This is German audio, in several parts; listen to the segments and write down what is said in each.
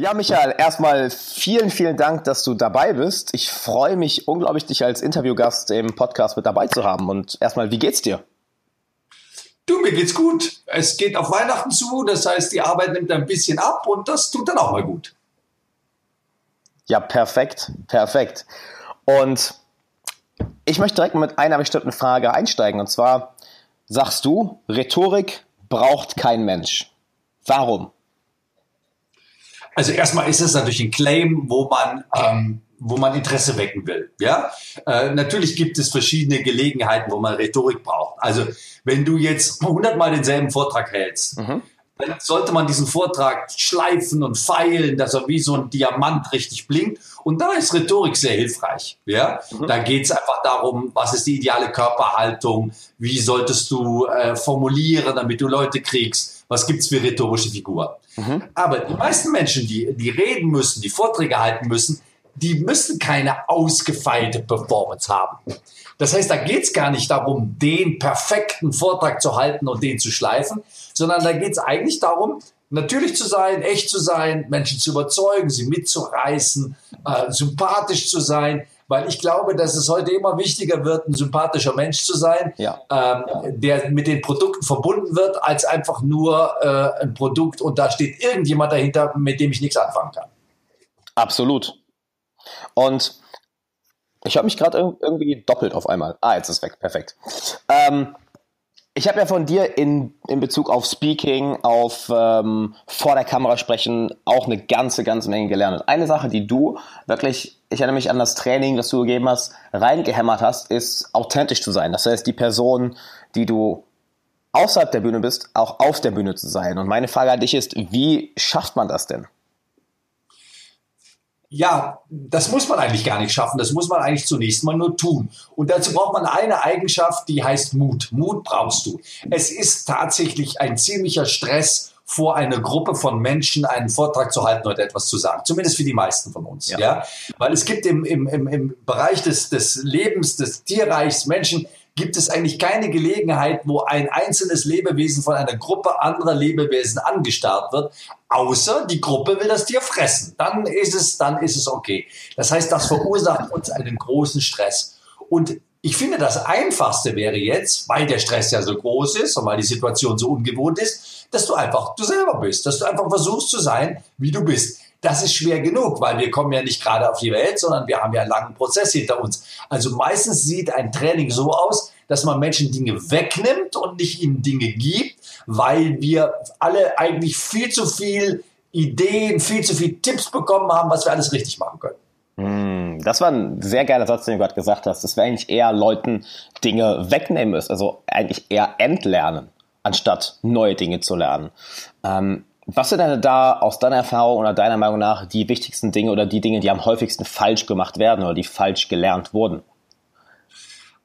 Ja, Michael, erstmal vielen, vielen Dank, dass du dabei bist. Ich freue mich unglaublich, dich als Interviewgast im Podcast mit dabei zu haben. Und erstmal, wie geht's dir? Du, mir geht's gut. Es geht auf Weihnachten zu, das heißt, die Arbeit nimmt ein bisschen ab und das tut dann auch mal gut. Ja, perfekt, perfekt. Und ich möchte direkt mit einer bestimmten Frage einsteigen. Und zwar sagst du, Rhetorik braucht kein Mensch. Warum? Also erstmal ist es natürlich ein Claim, wo man, ähm, wo man Interesse wecken will. Ja, äh, natürlich gibt es verschiedene Gelegenheiten, wo man Rhetorik braucht. Also wenn du jetzt hundertmal denselben Vortrag hältst, mhm. dann sollte man diesen Vortrag schleifen und feilen, dass er wie so ein Diamant richtig blinkt. Und da ist Rhetorik sehr hilfreich. Ja, mhm. da geht es einfach darum, was ist die ideale Körperhaltung, wie solltest du äh, formulieren, damit du Leute kriegst was gibt's für rhetorische Figuren. Mhm. Aber die meisten Menschen, die, die reden müssen, die Vorträge halten müssen, die müssen keine ausgefeilte Performance haben. Das heißt, da geht's gar nicht darum, den perfekten Vortrag zu halten und den zu schleifen, sondern da geht's eigentlich darum, natürlich zu sein, echt zu sein, Menschen zu überzeugen, sie mitzureißen, äh, sympathisch zu sein, weil ich glaube, dass es heute immer wichtiger wird, ein sympathischer Mensch zu sein, ja. ähm, der mit den Produkten verbunden wird, als einfach nur äh, ein Produkt und da steht irgendjemand dahinter, mit dem ich nichts anfangen kann. Absolut. Und ich habe mich gerade irgendwie doppelt auf einmal. Ah, jetzt ist weg. Perfekt. Ähm, ich habe ja von dir in, in Bezug auf Speaking, auf ähm, vor der Kamera sprechen, auch eine ganze, ganze Menge gelernt. Eine Sache, die du wirklich, ich erinnere mich an das Training, das du gegeben hast, reingehämmert hast, ist authentisch zu sein. Das heißt, die Person, die du außerhalb der Bühne bist, auch auf der Bühne zu sein. Und meine Frage an dich ist, wie schafft man das denn? Ja, das muss man eigentlich gar nicht schaffen. Das muss man eigentlich zunächst mal nur tun. Und dazu braucht man eine Eigenschaft, die heißt Mut. Mut brauchst du. Es ist tatsächlich ein ziemlicher Stress, vor einer Gruppe von Menschen einen Vortrag zu halten oder etwas zu sagen. Zumindest für die meisten von uns. Ja. ja? Weil es gibt im, im, im, im Bereich des, des Lebens, des Tierreichs Menschen, gibt es eigentlich keine Gelegenheit, wo ein einzelnes Lebewesen von einer Gruppe anderer Lebewesen angestarrt wird, außer die Gruppe will das Tier fressen. Dann ist es, dann ist es okay. Das heißt, das verursacht uns einen großen Stress. Und ich finde, das Einfachste wäre jetzt, weil der Stress ja so groß ist und weil die Situation so ungewohnt ist, dass du einfach du selber bist, dass du einfach versuchst zu sein, wie du bist. Das ist schwer genug, weil wir kommen ja nicht gerade auf die Welt, sondern wir haben ja einen langen Prozess hinter uns. Also meistens sieht ein Training so aus, dass man Menschen Dinge wegnimmt und nicht ihnen Dinge gibt, weil wir alle eigentlich viel zu viel Ideen, viel zu viel Tipps bekommen haben, was wir alles richtig machen können. Hm, das war ein sehr geiler Satz, den du gerade gesagt hast, dass wir eigentlich eher Leuten Dinge wegnehmen müssen, also eigentlich eher entlernen, anstatt neue Dinge zu lernen. Ähm, was sind denn da aus deiner Erfahrung oder deiner Meinung nach die wichtigsten Dinge oder die Dinge, die am häufigsten falsch gemacht werden oder die falsch gelernt wurden?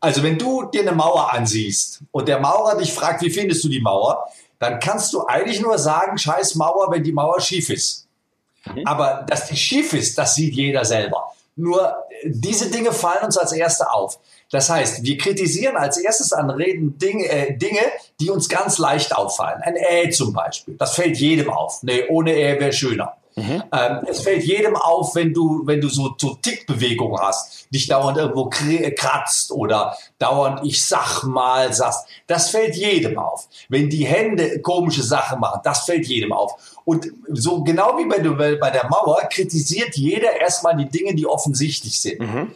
Also wenn du dir eine Mauer ansiehst und der Maurer dich fragt, wie findest du die Mauer, dann kannst du eigentlich nur sagen, scheiß Mauer, wenn die Mauer schief ist. Mhm. Aber dass die schief ist, das sieht jeder selber. Nur diese Dinge fallen uns als Erste auf. Das heißt, wir kritisieren als erstes an Reden Dinge, äh, Dinge, die uns ganz leicht auffallen. Ein Ä zum Beispiel. Das fällt jedem auf. Nee, ohne Ä wäre schöner. Mhm. Ähm, es fällt jedem auf, wenn du, wenn du so, so Tickbewegungen hast, dich dauernd irgendwo kratzt oder dauernd ich sag mal sagst. Das fällt jedem auf. Wenn die Hände komische Sachen machen, das fällt jedem auf. Und so genau wie bei, bei der Mauer kritisiert jeder erstmal die Dinge, die offensichtlich sind. Mhm.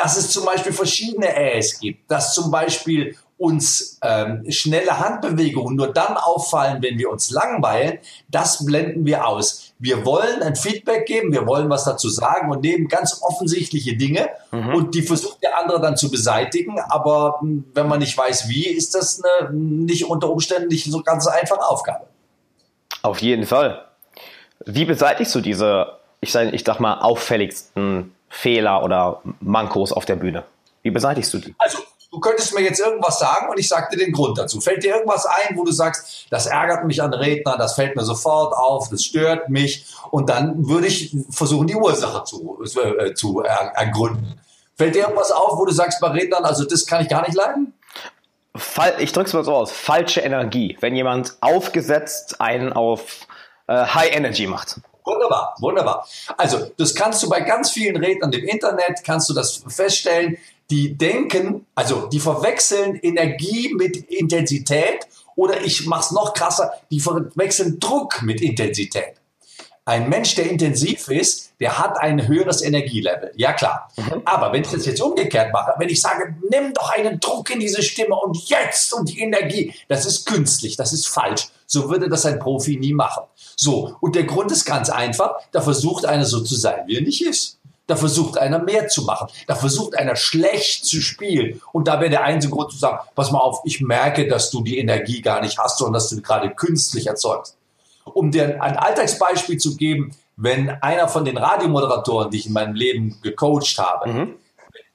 Dass es zum Beispiel verschiedene Äs gibt, dass zum Beispiel uns ähm, schnelle Handbewegungen nur dann auffallen, wenn wir uns langweilen, das blenden wir aus. Wir wollen ein Feedback geben, wir wollen was dazu sagen und nehmen ganz offensichtliche Dinge mhm. und die versucht der andere dann zu beseitigen. Aber hm, wenn man nicht weiß, wie, ist das eine, nicht unter Umständen nicht so ganz einfache Aufgabe. Auf jeden Fall. Wie beseitigst du diese, ich sage, ich sag mal, auffälligsten Fehler oder Mankos auf der Bühne? Wie beseitigst du die? Also du könntest mir jetzt irgendwas sagen und ich sag dir den Grund dazu. Fällt dir irgendwas ein, wo du sagst, das ärgert mich an Rednern, das fällt mir sofort auf, das stört mich und dann würde ich versuchen, die Ursache zu, äh, zu ergründen. Fällt dir irgendwas auf, wo du sagst bei Rednern, also das kann ich gar nicht leiden? Ich drück's mal so aus, falsche Energie. Wenn jemand aufgesetzt einen auf äh, High Energy macht. Wunderbar, wunderbar. Also, das kannst du bei ganz vielen Rednern im Internet, kannst du das feststellen. Die denken, also die verwechseln Energie mit Intensität oder ich mach's noch krasser, die verwechseln Druck mit Intensität. Ein Mensch, der intensiv ist, der hat ein höheres Energielevel. Ja klar. Mhm. Aber wenn ich das jetzt umgekehrt mache, wenn ich sage, nimm doch einen Druck in diese Stimme und jetzt und die Energie, das ist künstlich, das ist falsch. So würde das ein Profi nie machen. So. Und der Grund ist ganz einfach. Da versucht einer so zu sein, wie er nicht ist. Da versucht einer mehr zu machen. Da versucht einer schlecht zu spielen. Und da wäre der einzige Grund zu sagen, pass mal auf, ich merke, dass du die Energie gar nicht hast, sondern dass du gerade künstlich erzeugst. Um dir ein Alltagsbeispiel zu geben, wenn einer von den Radiomoderatoren, die ich in meinem Leben gecoacht habe, mhm.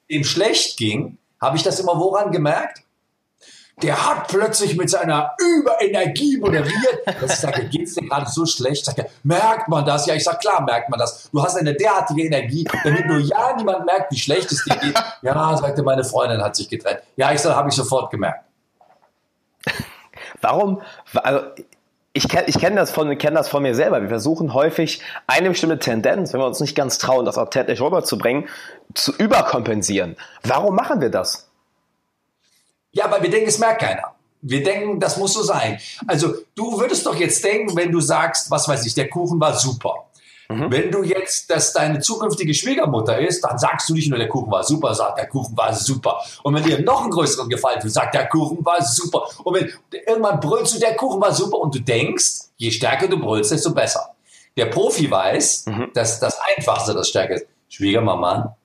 dem schlecht ging, habe ich das immer woran gemerkt? Der hat plötzlich mit seiner Überenergie moderiert. Das ich sage, geht's dir gerade so schlecht? Sagt er, merkt man das? Ja, ich sage, klar merkt man das. Du hast eine derartige Energie, damit nur ja niemand merkt, wie schlecht es dir geht. Ja, sagte meine Freundin, hat sich getrennt. Ja, ich sage, habe ich sofort gemerkt. Warum? Also ich kenne ich kenn das, von, kenn das von mir selber. Wir versuchen häufig eine bestimmte Tendenz, wenn wir uns nicht ganz trauen, das authentisch rüberzubringen, zu überkompensieren. Warum machen wir das? Ja, aber wir denken, es merkt keiner. Wir denken, das muss so sein. Also du würdest doch jetzt denken, wenn du sagst, was weiß ich, der Kuchen war super. Mhm. Wenn du jetzt, dass deine zukünftige Schwiegermutter ist, dann sagst du nicht nur, der Kuchen war super, sag, der Kuchen war super. Und wenn dir noch einen größeren Gefallen tut, sag, der Kuchen war super. Und wenn irgendwann brüllst du, der Kuchen war super und du denkst, je stärker du brüllst, desto besser. Der Profi weiß, mhm. dass das Einfachste das Stärke ist. Schwiegermama,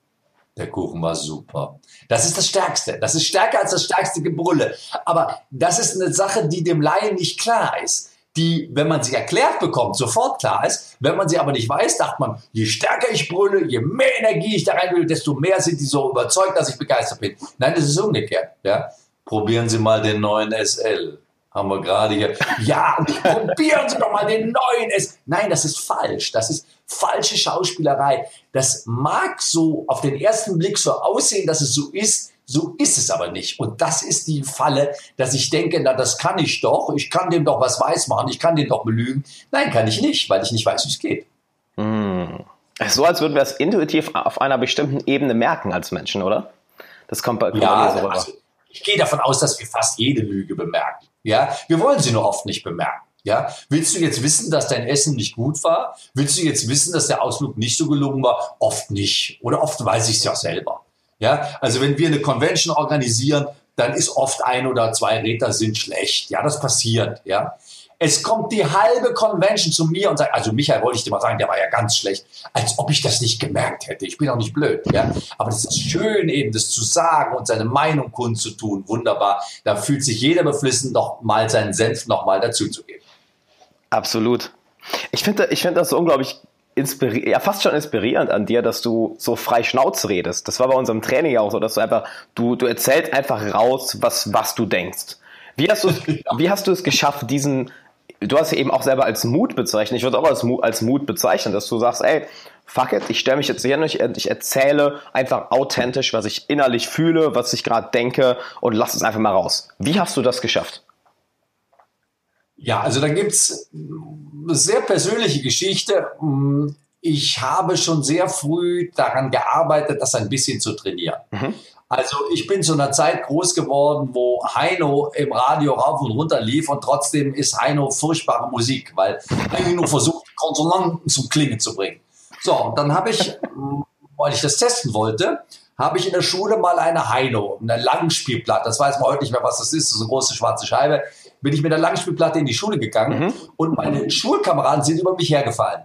der Kuchen war super. Das ist das Stärkste. Das ist stärker als das stärkste Gebrülle. Aber das ist eine Sache, die dem Laien nicht klar ist die, wenn man sie erklärt bekommt, sofort klar ist. Wenn man sie aber nicht weiß, dachte man, je stärker ich brülle, je mehr Energie ich da rein will, desto mehr sind die so überzeugt, dass ich begeistert bin. Nein, das ist umgekehrt. Ja? Probieren Sie mal den neuen SL. Haben wir gerade hier. Ja, probieren Sie doch mal den neuen SL. Nein, das ist falsch. Das ist falsche Schauspielerei. Das mag so auf den ersten Blick so aussehen, dass es so ist, so ist es aber nicht. Und das ist die Falle, dass ich denke, na, das kann ich doch. Ich kann dem doch was weiß machen. Ich kann den doch belügen. Nein, kann ich nicht, weil ich nicht weiß, wie es geht. Hm. So, als würden wir es intuitiv auf einer bestimmten Ebene merken als Menschen, oder? Das kommt bei ja, so also, ich gehe davon aus, dass wir fast jede Lüge bemerken. Ja, wir wollen sie nur oft nicht bemerken. Ja, willst du jetzt wissen, dass dein Essen nicht gut war? Willst du jetzt wissen, dass der Ausflug nicht so gelungen war? Oft nicht. Oder oft weiß ich es ja selber. Ja, also wenn wir eine Convention organisieren, dann ist oft ein oder zwei Redner sind schlecht. Ja, das passiert. Ja, es kommt die halbe Convention zu mir und sagt, also Michael wollte ich dir mal sagen, der war ja ganz schlecht, als ob ich das nicht gemerkt hätte. Ich bin auch nicht blöd, ja. Aber es ist schön eben, das zu sagen und seine Meinung kundzutun. Wunderbar. Da fühlt sich jeder beflissen, noch mal seinen Senf noch mal dazuzugeben. Absolut. Ich finde, ich finde das so unglaublich ja, fast schon inspirierend an dir, dass du so frei Schnauze redest. Das war bei unserem Training ja auch so, dass du einfach, du, du erzählst einfach raus, was, was du denkst. Wie hast du, wie hast du es geschafft, diesen, du hast ja eben auch selber als Mut bezeichnet, ich würde auch als, als Mut bezeichnen, dass du sagst, ey, fuck it, ich stelle mich jetzt hier und ich, ich erzähle einfach authentisch, was ich innerlich fühle, was ich gerade denke und lass es einfach mal raus. Wie hast du das geschafft? Ja, also da gibt's eine sehr persönliche Geschichte. Ich habe schon sehr früh daran gearbeitet, das ein bisschen zu trainieren. Mhm. Also ich bin zu einer Zeit groß geworden, wo Heino im Radio rauf und runter lief und trotzdem ist Heino furchtbare Musik, weil Heino nur versucht, Konsonanten zum Klingen zu bringen. So, und dann habe ich, weil ich das testen wollte, habe ich in der Schule mal eine Heino, eine Langspielplatte, das weiß man heute nicht mehr, was das ist, das ist eine große schwarze Scheibe, bin ich mit der Langspielplatte in die Schule gegangen mhm. und meine Schulkameraden sind über mich hergefallen.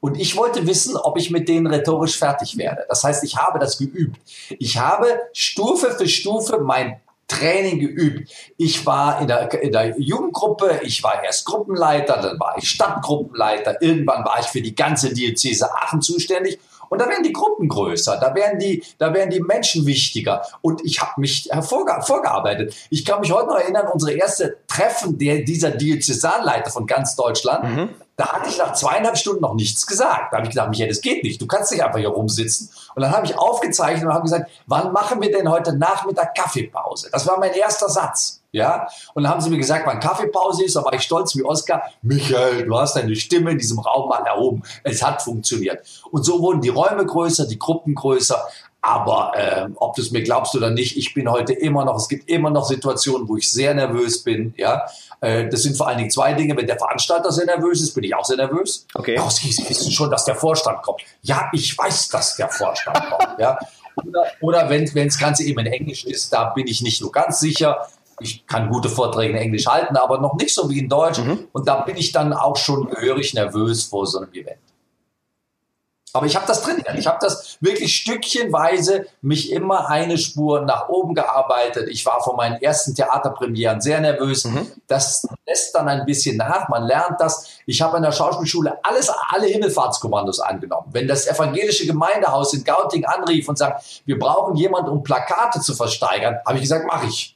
Und ich wollte wissen, ob ich mit denen rhetorisch fertig werde. Das heißt, ich habe das geübt. Ich habe Stufe für Stufe mein Training geübt. Ich war in der, in der Jugendgruppe, ich war erst Gruppenleiter, dann war ich Stadtgruppenleiter, irgendwann war ich für die ganze Diözese Aachen zuständig und da werden die Gruppen größer, da werden die, da werden die Menschen wichtiger. Und ich habe mich hervorgearbeitet. Ich kann mich heute noch erinnern, unsere erste Treffen der, dieser Diözesanleiter von ganz Deutschland. Mhm. Da hatte ich nach zweieinhalb Stunden noch nichts gesagt. Da habe ich gedacht, Michael, das geht nicht. Du kannst nicht einfach hier rumsitzen. Und dann habe ich aufgezeichnet und habe gesagt, wann machen wir denn heute Nachmittag Kaffeepause? Das war mein erster Satz. Ja, und dann haben sie mir gesagt, wann Kaffeepause ist, da war ich stolz wie Oskar. Michael, du hast deine Stimme in diesem Raum mal erhoben. Es hat funktioniert. Und so wurden die Räume größer, die Gruppen größer. Aber äh, ob du es mir glaubst oder nicht, ich bin heute immer noch, es gibt immer noch Situationen, wo ich sehr nervös bin. Ja, äh, das sind vor allen Dingen zwei Dinge. Wenn der Veranstalter sehr nervös ist, bin ich auch sehr nervös. Okay. Oh, Sie wissen schon, dass der Vorstand kommt. Ja, ich weiß, dass der Vorstand kommt. Ja. Oder, oder wenn, wenn das Ganze eben in Englisch ist, da bin ich nicht so ganz sicher. Ich kann gute Vorträge in Englisch halten, aber noch nicht so wie in Deutsch. Mhm. Und da bin ich dann auch schon gehörig nervös vor so einem Event. Aber ich habe das trainiert. Ich habe das wirklich stückchenweise mich immer eine Spur nach oben gearbeitet. Ich war vor meinen ersten Theaterpremieren sehr nervös. Mhm. Das lässt dann ein bisschen nach. Man lernt das. Ich habe an der Schauspielschule alles, alle Himmelfahrtskommandos angenommen. Wenn das evangelische Gemeindehaus in Gauting anrief und sagt, wir brauchen jemanden, um Plakate zu versteigern, habe ich gesagt, mache ich.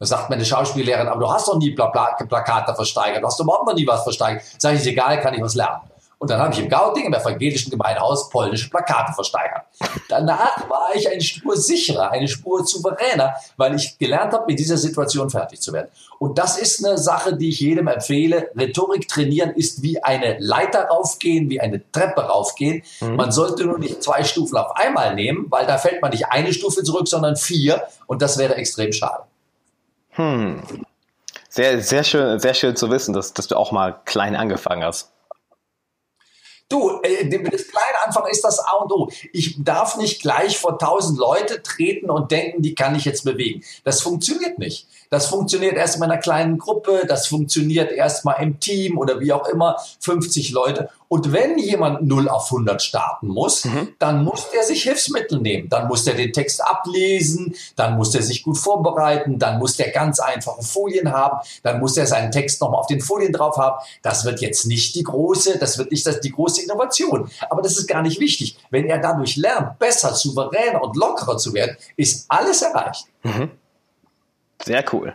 Da sagt meine Schauspiellehrerin, aber du hast doch nie Plakate versteigert, du hast überhaupt noch nie was versteigert. Sag ich, ist egal, kann ich was lernen. Und dann habe ich im Gauting im evangelischen Gemeindehaus polnische Plakate versteigert. Danach war ich eine Spur sicherer, eine Spur souveräner, weil ich gelernt habe, mit dieser Situation fertig zu werden. Und das ist eine Sache, die ich jedem empfehle. Rhetorik trainieren ist wie eine Leiter raufgehen, wie eine Treppe raufgehen. Mhm. Man sollte nur nicht zwei Stufen auf einmal nehmen, weil da fällt man nicht eine Stufe zurück, sondern vier. Und das wäre extrem schade. Hm. Sehr, sehr schön, sehr schön zu wissen, dass, dass du auch mal klein angefangen hast. Du, äh, das kleine Anfang ist das A und O. Ich darf nicht gleich vor tausend Leute treten und denken, die kann ich jetzt bewegen. Das funktioniert nicht. Das funktioniert erst in einer kleinen Gruppe, das funktioniert erst mal im Team oder wie auch immer, 50 Leute. Und wenn jemand 0 auf 100 starten muss, mhm. dann muss der sich Hilfsmittel nehmen. Dann muss der den Text ablesen, dann muss der sich gut vorbereiten, dann muss der ganz einfache Folien haben, dann muss er seinen Text nochmal auf den Folien drauf haben. Das wird jetzt nicht die große, das wird nicht das, die große Innovation. Aber das ist gar nicht wichtig. Wenn er dadurch lernt, besser, souveräner und lockerer zu werden, ist alles erreicht. Mhm. Sehr cool.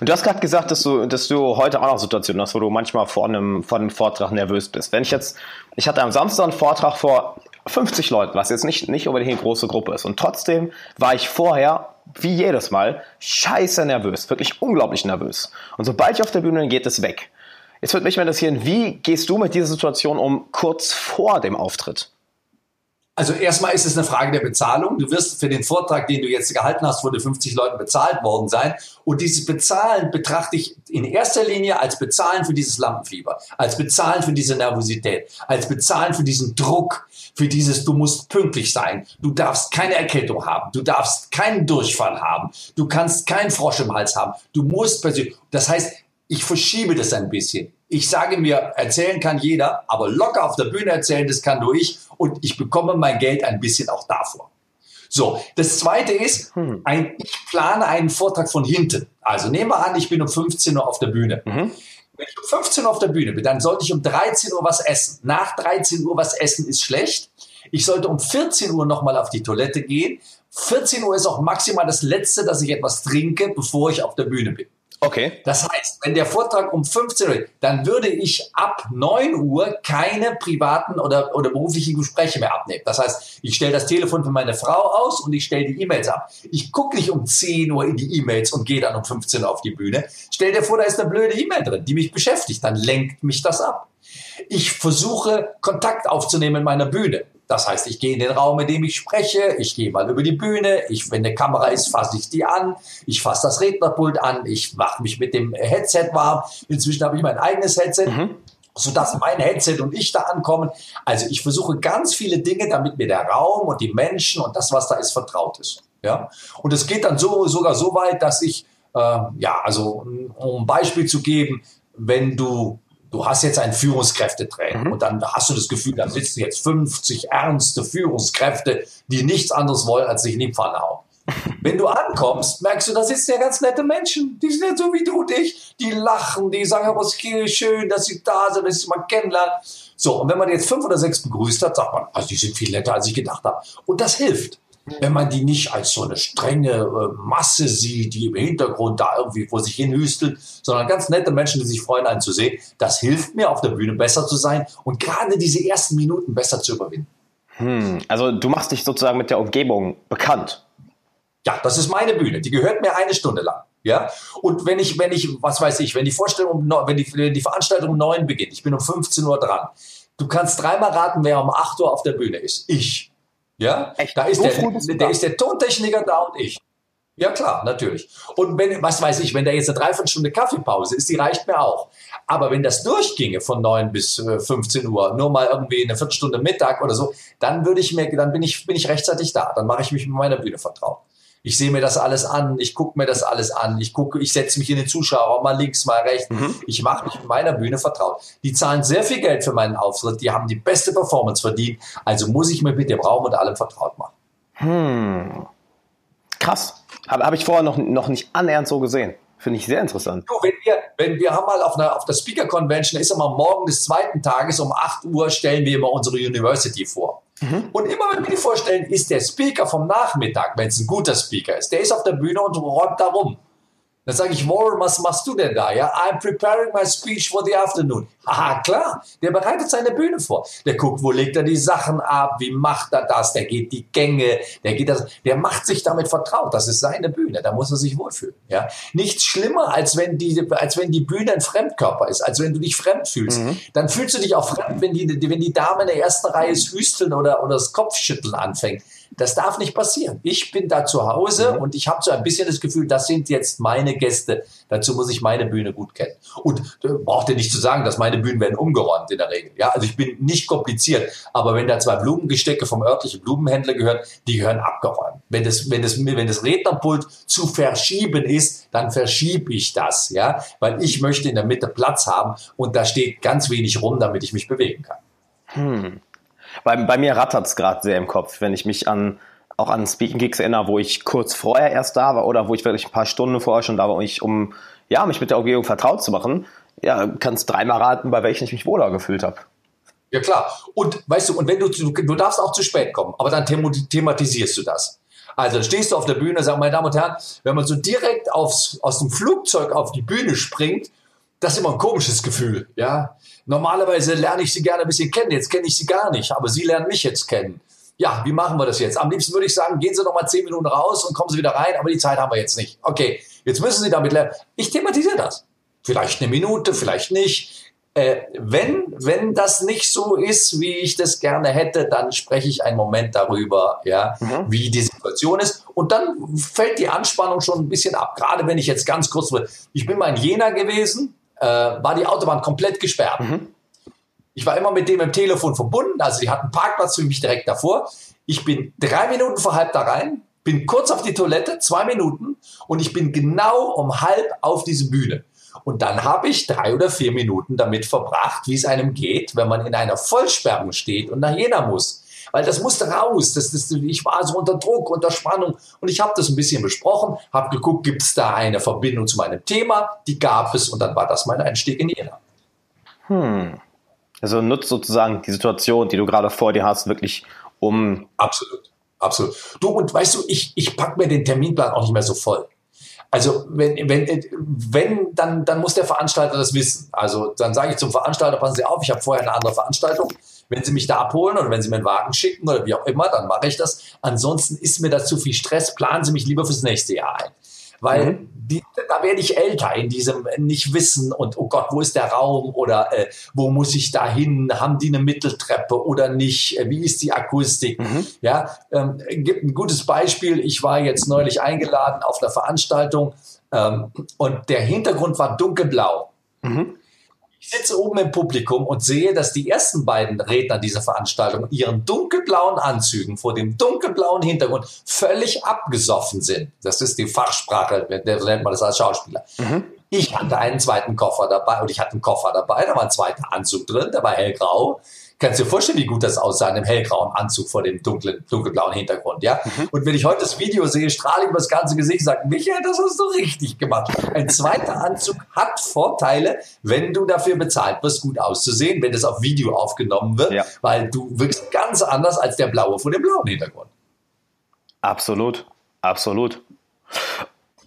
Und du hast gerade gesagt, dass du, dass du heute auch noch Situationen hast, wo du manchmal vor einem, vor einem Vortrag nervös bist. Wenn ich jetzt, ich hatte am Samstag einen Vortrag vor 50 Leuten, was jetzt nicht, nicht unbedingt eine große Gruppe ist. Und trotzdem war ich vorher, wie jedes Mal, scheiße nervös. Wirklich unglaublich nervös. Und sobald ich auf der Bühne bin, geht es weg. Jetzt würde mich mal interessieren, wie gehst du mit dieser Situation um kurz vor dem Auftritt? Also erstmal ist es eine Frage der Bezahlung. Du wirst für den Vortrag, den du jetzt gehalten hast, den 50 Leuten bezahlt worden sein. Und dieses Bezahlen betrachte ich in erster Linie als Bezahlen für dieses Lampenfieber, als Bezahlen für diese Nervosität, als Bezahlen für diesen Druck, für dieses, du musst pünktlich sein, du darfst keine Erkältung haben, du darfst keinen Durchfall haben, du kannst keinen Frosch im Hals haben, du musst persönlich. Das heißt, ich verschiebe das ein bisschen. Ich sage mir, erzählen kann jeder, aber locker auf der Bühne erzählen, das kann nur ich und ich bekomme mein Geld ein bisschen auch davor. So, das zweite ist, hm. ein, ich plane einen Vortrag von hinten. Also nehmen wir an, ich bin um 15 Uhr auf der Bühne. Mhm. Wenn ich um 15 Uhr auf der Bühne bin, dann sollte ich um 13 Uhr was essen. Nach 13 Uhr was essen ist schlecht. Ich sollte um 14 Uhr nochmal auf die Toilette gehen. 14 Uhr ist auch maximal das Letzte, dass ich etwas trinke, bevor ich auf der Bühne bin. Okay. Das heißt, wenn der Vortrag um 15 Uhr, dann würde ich ab 9 Uhr keine privaten oder, oder beruflichen Gespräche mehr abnehmen. Das heißt, ich stelle das Telefon für meine Frau aus und ich stelle die E-Mails ab. Ich gucke nicht um 10 Uhr in die E-Mails und gehe dann um 15 Uhr auf die Bühne. Stell dir vor, da ist eine blöde E-Mail drin, die mich beschäftigt. Dann lenkt mich das ab. Ich versuche, Kontakt aufzunehmen in meiner Bühne. Das heißt, ich gehe in den Raum, in dem ich spreche, ich gehe mal über die Bühne, ich, wenn eine Kamera ist, fasse ich die an, ich fasse das Rednerpult an, ich mache mich mit dem Headset warm. Inzwischen habe ich mein eigenes Headset. Mhm sodass mein Headset und ich da ankommen. Also ich versuche ganz viele Dinge, damit mir der Raum und die Menschen und das, was da ist, vertraut ist. Ja? Und es geht dann so, sogar so weit, dass ich, äh, ja, also um ein Beispiel zu geben, wenn du du hast jetzt ein Führungskräftetraining mhm. und dann hast du das Gefühl, da sitzen jetzt 50 ernste Führungskräfte, die nichts anderes wollen, als sich in die Pfanne hauen. Wenn du ankommst, merkst du, da sitzen ja ganz nette Menschen. Die sind ja so wie du und ich. Die lachen, die sagen, aber es ist schön, dass sie da sind, dass sie mal kennenlernen. So, und wenn man jetzt fünf oder sechs begrüßt hat, sagt man, also die sind viel netter, als ich gedacht habe. Und das hilft wenn man die nicht als so eine strenge äh, Masse sieht, die im Hintergrund da irgendwie vor sich hin hüstelt, sondern ganz nette Menschen, die sich freuen, einen zu sehen, das hilft mir, auf der Bühne besser zu sein und gerade diese ersten Minuten besser zu überwinden. Hm, also du machst dich sozusagen mit der Umgebung bekannt. Ja, das ist meine Bühne. Die gehört mir eine Stunde lang. Ja, und wenn ich, wenn ich, was weiß ich, wenn die Vorstellung, um, wenn die, wenn die Veranstaltung um neun beginnt, ich bin um 15 Uhr dran. Du kannst dreimal raten, wer um 8 Uhr auf der Bühne ist. Ich. Ja, Echt? da ist so der, der, ist der Tontechniker da und ich. Ja, klar, natürlich. Und wenn, was weiß ich, wenn da jetzt eine Dreiviertelstunde Kaffeepause ist, die reicht mir auch. Aber wenn das durchginge von 9 bis 15 äh, Uhr, nur mal irgendwie eine Viertelstunde Mittag oder so, dann würde ich mir, dann bin ich, bin ich rechtzeitig da. Dann mache ich mich mit meiner Bühne vertraut. Ich sehe mir das alles an, ich gucke mir das alles an, ich gucke, ich setze mich in den Zuschauer, mal links, mal rechts. Mhm. Ich mache mich mit meiner Bühne vertraut. Die zahlen sehr viel Geld für meinen Auftritt, die haben die beste Performance verdient, also muss ich mir mit dem Raum und allem vertraut machen. Hm. Krass. Habe hab ich vorher noch, noch nicht annähernd so gesehen. Finde ich sehr interessant. Du, wenn wir, wenn wir haben mal auf, einer, auf der Speaker Convention, ist immer morgen des zweiten Tages um 8 Uhr, stellen wir immer unsere University vor. Mhm. Und immer wenn wir die vorstellen, ist der Speaker vom Nachmittag, wenn es ein guter Speaker ist, der ist auf der Bühne und räumt da rum. Dann sage ich, Warren, was machst du denn da? Ja, I'm preparing my speech for the afternoon. Aha, klar. Der bereitet seine Bühne vor. Der guckt, wo legt er die Sachen ab, wie macht er das, der geht die Gänge, der geht das, der macht sich damit vertraut. Das ist seine Bühne, da muss er sich wohlfühlen. Ja, nichts schlimmer, als wenn die, als wenn die Bühne ein Fremdkörper ist, als wenn du dich fremd fühlst. Mhm. Dann fühlst du dich auch fremd, wenn die, wenn die Dame in der ersten Reihe das Hüsteln oder, oder das Kopfschütteln anfängt. Das darf nicht passieren. Ich bin da zu Hause mhm. und ich habe so ein bisschen das Gefühl, das sind jetzt meine Gäste. Dazu muss ich meine Bühne gut kennen. Und äh, braucht ihr nicht zu sagen, dass meine Bühnen werden umgeräumt in der Regel. Ja, also ich bin nicht kompliziert. Aber wenn da zwei Blumengestecke vom örtlichen Blumenhändler gehören, die gehören abgeräumt. Wenn das, wenn das, wenn das Rednerpult zu verschieben ist, dann verschiebe ich das. Ja, weil ich möchte in der Mitte Platz haben und da steht ganz wenig rum, damit ich mich bewegen kann. Hm. Bei, bei mir rattert es gerade sehr im Kopf, wenn ich mich an auch an Speaking Gigs erinnere, wo ich kurz vorher erst da war oder wo ich wirklich ein paar Stunden vorher schon da war, um mich, um ja, mich mit der Umgebung vertraut zu machen. Ja, kannst dreimal raten, bei welchen ich mich wohler gefühlt habe. Ja klar. Und weißt du, und wenn du, du darfst auch zu spät kommen, aber dann thematisierst du das. Also dann stehst du auf der Bühne sagst, meine Damen und Herren, wenn man so direkt aufs, aus dem Flugzeug auf die Bühne springt, das ist immer ein komisches Gefühl, ja. Normalerweise lerne ich sie gerne ein bisschen kennen, jetzt kenne ich sie gar nicht, aber sie lernen mich jetzt kennen. Ja, wie machen wir das jetzt? Am liebsten würde ich sagen, gehen Sie noch mal zehn Minuten raus und kommen Sie wieder rein, aber die Zeit haben wir jetzt nicht. Okay, jetzt müssen Sie damit lernen. Ich thematisiere das. Vielleicht eine Minute, vielleicht nicht. Äh, wenn, wenn das nicht so ist, wie ich das gerne hätte, dann spreche ich einen Moment darüber, ja, mhm. wie die Situation ist. Und dann fällt die Anspannung schon ein bisschen ab. Gerade wenn ich jetzt ganz kurz, ich bin mal in Jena gewesen, äh, war die Autobahn komplett gesperrt. Mhm. Ich war immer mit dem im Telefon verbunden, also die hatten Parkplatz für mich direkt davor. Ich bin drei Minuten vor halb da rein, bin kurz auf die Toilette, zwei Minuten und ich bin genau um halb auf diese Bühne. Und dann habe ich drei oder vier Minuten damit verbracht, wie es einem geht, wenn man in einer Vollsperrung steht und nach Jena muss weil das musste raus. Das, das, ich war so unter Druck, unter Spannung und ich habe das ein bisschen besprochen, habe geguckt, gibt es da eine Verbindung zu meinem Thema? Die gab es und dann war das mein Einstieg in Jena. Hm. Also nutzt sozusagen die Situation, die du gerade vor dir hast, wirklich um. Absolut, absolut. Du und weißt du, ich, ich pack mir den Terminplan auch nicht mehr so voll. Also wenn, wenn, wenn dann, dann muss der Veranstalter das wissen. Also dann sage ich zum Veranstalter, passen Sie auf, ich habe vorher eine andere Veranstaltung. Wenn Sie mich da abholen oder wenn Sie mir einen Wagen schicken oder wie auch immer, dann mache ich das. Ansonsten ist mir das zu viel Stress. Planen Sie mich lieber fürs nächste Jahr ein. Weil mhm. die, da werde ich älter in diesem nicht wissen und oh Gott, wo ist der Raum oder äh, wo muss ich da hin? Haben die eine Mitteltreppe oder nicht? Äh, wie ist die Akustik? Mhm. Ja, ähm, gibt ein gutes Beispiel. Ich war jetzt neulich eingeladen auf einer Veranstaltung ähm, und der Hintergrund war dunkelblau. Mhm. Ich sitze oben im Publikum und sehe, dass die ersten beiden Redner dieser Veranstaltung ihren dunkelblauen Anzügen vor dem dunkelblauen Hintergrund völlig abgesoffen sind. Das ist die Fachsprache, nennt man das als Schauspieler. Mhm. Ich hatte einen zweiten Koffer dabei und ich hatte einen Koffer dabei, da war ein zweiter Anzug drin, der war hellgrau. Kannst du dir vorstellen, wie gut das aussah in einem hellgrauen Anzug vor dem dunklen, dunkelblauen Hintergrund, ja? Mhm. Und wenn ich heute das Video sehe, strahle ich über das ganze Gesicht und sage, Michael, das hast du richtig gemacht. Ein zweiter Anzug hat Vorteile, wenn du dafür bezahlt wirst, gut auszusehen, wenn es auf Video aufgenommen wird, ja. weil du wirkst ganz anders als der blaue vor dem blauen Hintergrund. Absolut, absolut.